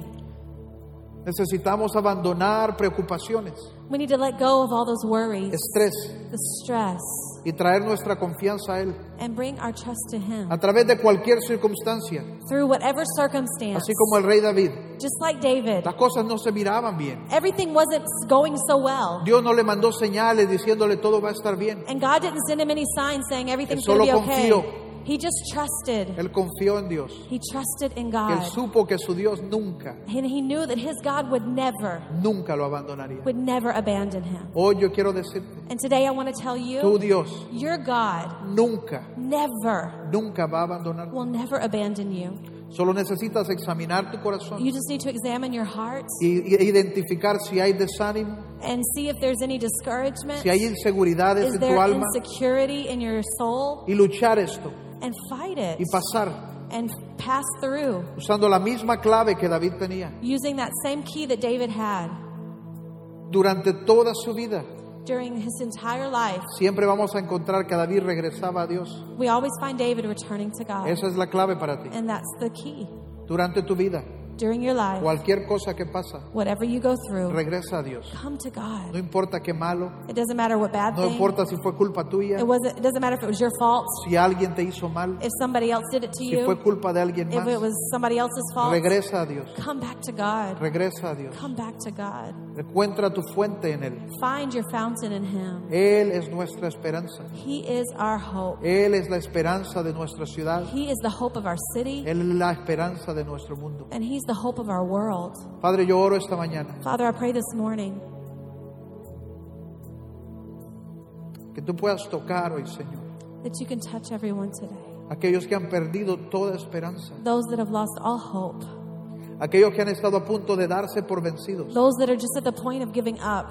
[SPEAKER 1] Necesitamos abandonar preocupaciones,
[SPEAKER 2] We need to let go of all those worries,
[SPEAKER 1] estrés
[SPEAKER 2] the stress,
[SPEAKER 1] y traer nuestra confianza a Él
[SPEAKER 2] and bring our trust to Him
[SPEAKER 1] a través de cualquier circunstancia,
[SPEAKER 2] through whatever circumstance.
[SPEAKER 1] así como el rey David.
[SPEAKER 2] Just like David,
[SPEAKER 1] Las cosas no se miraban bien.
[SPEAKER 2] everything wasn't going so well.
[SPEAKER 1] Dios no le mandó señales diciéndole todo va a estar bien.
[SPEAKER 2] And God didn't send him any signs saying everything's going to
[SPEAKER 1] solo
[SPEAKER 2] be okay.
[SPEAKER 1] confió.
[SPEAKER 2] He just trusted.
[SPEAKER 1] Él confió en Dios.
[SPEAKER 2] He trusted in
[SPEAKER 1] Que él
[SPEAKER 2] God.
[SPEAKER 1] supo que su Dios nunca,
[SPEAKER 2] And he knew that his God would never,
[SPEAKER 1] nunca lo abandonaría.
[SPEAKER 2] would never abandon him.
[SPEAKER 1] Hoy yo quiero decirte,
[SPEAKER 2] And today I want to tell
[SPEAKER 1] tu
[SPEAKER 2] you,
[SPEAKER 1] Dios
[SPEAKER 2] your God
[SPEAKER 1] nunca,
[SPEAKER 2] never,
[SPEAKER 1] nunca va a abandonar.
[SPEAKER 2] will never abandon you.
[SPEAKER 1] Solo necesitas examinar tu corazón
[SPEAKER 2] You just need to examine your heart
[SPEAKER 1] y y identificar si hay desánimo,
[SPEAKER 2] and see if there's any discouragement.
[SPEAKER 1] si hay inseguridades
[SPEAKER 2] Is
[SPEAKER 1] en tu
[SPEAKER 2] there
[SPEAKER 1] alma
[SPEAKER 2] insecurity in your soul?
[SPEAKER 1] y luchar esto
[SPEAKER 2] And fight it
[SPEAKER 1] y pasar
[SPEAKER 2] and pass through
[SPEAKER 1] usando la misma clave que David tenía
[SPEAKER 2] using that same key that David had
[SPEAKER 1] durante toda su vida.
[SPEAKER 2] during his entire life.
[SPEAKER 1] Siempre vamos a encontrar que David regresaba a Dios.
[SPEAKER 2] We always find David returning to God.
[SPEAKER 1] Esa es la clave para ti.
[SPEAKER 2] And that's the key.
[SPEAKER 1] Durante tu vida,
[SPEAKER 2] During your life,
[SPEAKER 1] cualquier cosa que pasa,
[SPEAKER 2] whatever you go through,
[SPEAKER 1] regresa a Dios.
[SPEAKER 2] come to
[SPEAKER 1] No
[SPEAKER 2] God.
[SPEAKER 1] importa qué malo,
[SPEAKER 2] It doesn't matter what bad
[SPEAKER 1] no
[SPEAKER 2] thing.
[SPEAKER 1] importa si fue culpa tuya,
[SPEAKER 2] It wasn't. It doesn't matter if it was your fault.
[SPEAKER 1] si alguien te hizo mal,
[SPEAKER 2] If somebody else did it to
[SPEAKER 1] si fue
[SPEAKER 2] you.
[SPEAKER 1] culpa de alguien
[SPEAKER 2] If it
[SPEAKER 1] más,
[SPEAKER 2] was somebody else's fault.
[SPEAKER 1] regresa a Dios.
[SPEAKER 2] Come back to God.
[SPEAKER 1] Regresa a Dios.
[SPEAKER 2] Come back to God.
[SPEAKER 1] Encuentra tu fuente en Él.
[SPEAKER 2] Find your fountain in Him.
[SPEAKER 1] Él es nuestra esperanza.
[SPEAKER 2] He is our hope.
[SPEAKER 1] Él es la esperanza de nuestra ciudad.
[SPEAKER 2] He is the hope of our city.
[SPEAKER 1] Él es la esperanza de nuestro mundo.
[SPEAKER 2] And He's the hope of our world.
[SPEAKER 1] Padre, yo oro esta mañana
[SPEAKER 2] Father, I pray this morning
[SPEAKER 1] que tú puedas tocar hoy, Señor.
[SPEAKER 2] that you can touch everyone today.
[SPEAKER 1] aquellos que han perdido toda esperanza,
[SPEAKER 2] those that have lost all hope,
[SPEAKER 1] aquellos que han estado a punto de darse por vencidos,
[SPEAKER 2] those that are just at the point of giving up,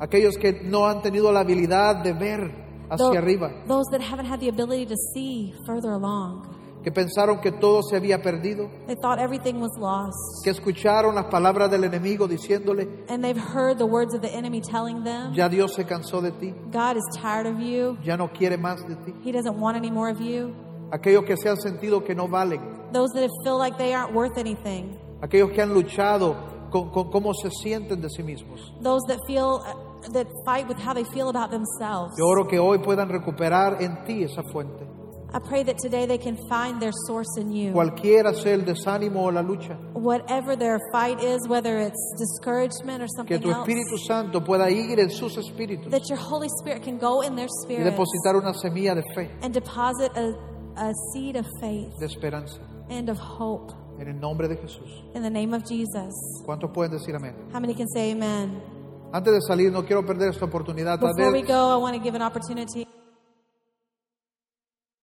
[SPEAKER 1] aquellos que no han tenido la habilidad de ver hacia arriba,
[SPEAKER 2] those that haven't had the ability to see further along.
[SPEAKER 1] Que pensaron que todo se había perdido,
[SPEAKER 2] They thought everything was lost.
[SPEAKER 1] que escucharon las palabras del enemigo diciéndole,
[SPEAKER 2] And they've heard the words of the enemy telling them,
[SPEAKER 1] ya Dios se cansó de ti,
[SPEAKER 2] God is tired of you.
[SPEAKER 1] ya no quiere más de ti.
[SPEAKER 2] He doesn't want any more of you.
[SPEAKER 1] Aquellos que se han sentido que no valen,
[SPEAKER 2] Those that feel like they aren't worth anything.
[SPEAKER 1] aquellos que han luchado con, con cómo se sienten de sí mismos.
[SPEAKER 2] Those that feel, that fight with how they feel about themselves.
[SPEAKER 1] Yo oro que hoy puedan recuperar en ti esa fuente.
[SPEAKER 2] I pray that today they can find their source in you.
[SPEAKER 1] Cualquiera sea el desánimo o la lucha,
[SPEAKER 2] Whatever their fight is, whether it's discouragement or
[SPEAKER 1] que
[SPEAKER 2] something
[SPEAKER 1] tu
[SPEAKER 2] else,
[SPEAKER 1] Santo pueda ir en sus espíritus
[SPEAKER 2] that your Holy Spirit can go in their
[SPEAKER 1] y
[SPEAKER 2] spirit
[SPEAKER 1] depositar una semilla de fe,
[SPEAKER 2] and deposit a, a seed of faith
[SPEAKER 1] de esperanza,
[SPEAKER 2] and of hope
[SPEAKER 1] en el nombre de Jesús.
[SPEAKER 2] in the name of Jesus.
[SPEAKER 1] ¿Cuántos pueden decir amén?
[SPEAKER 2] How many can say amen?
[SPEAKER 1] Antes de salir, no quiero perder esta oportunidad.
[SPEAKER 2] Before we go, I want to give an opportunity.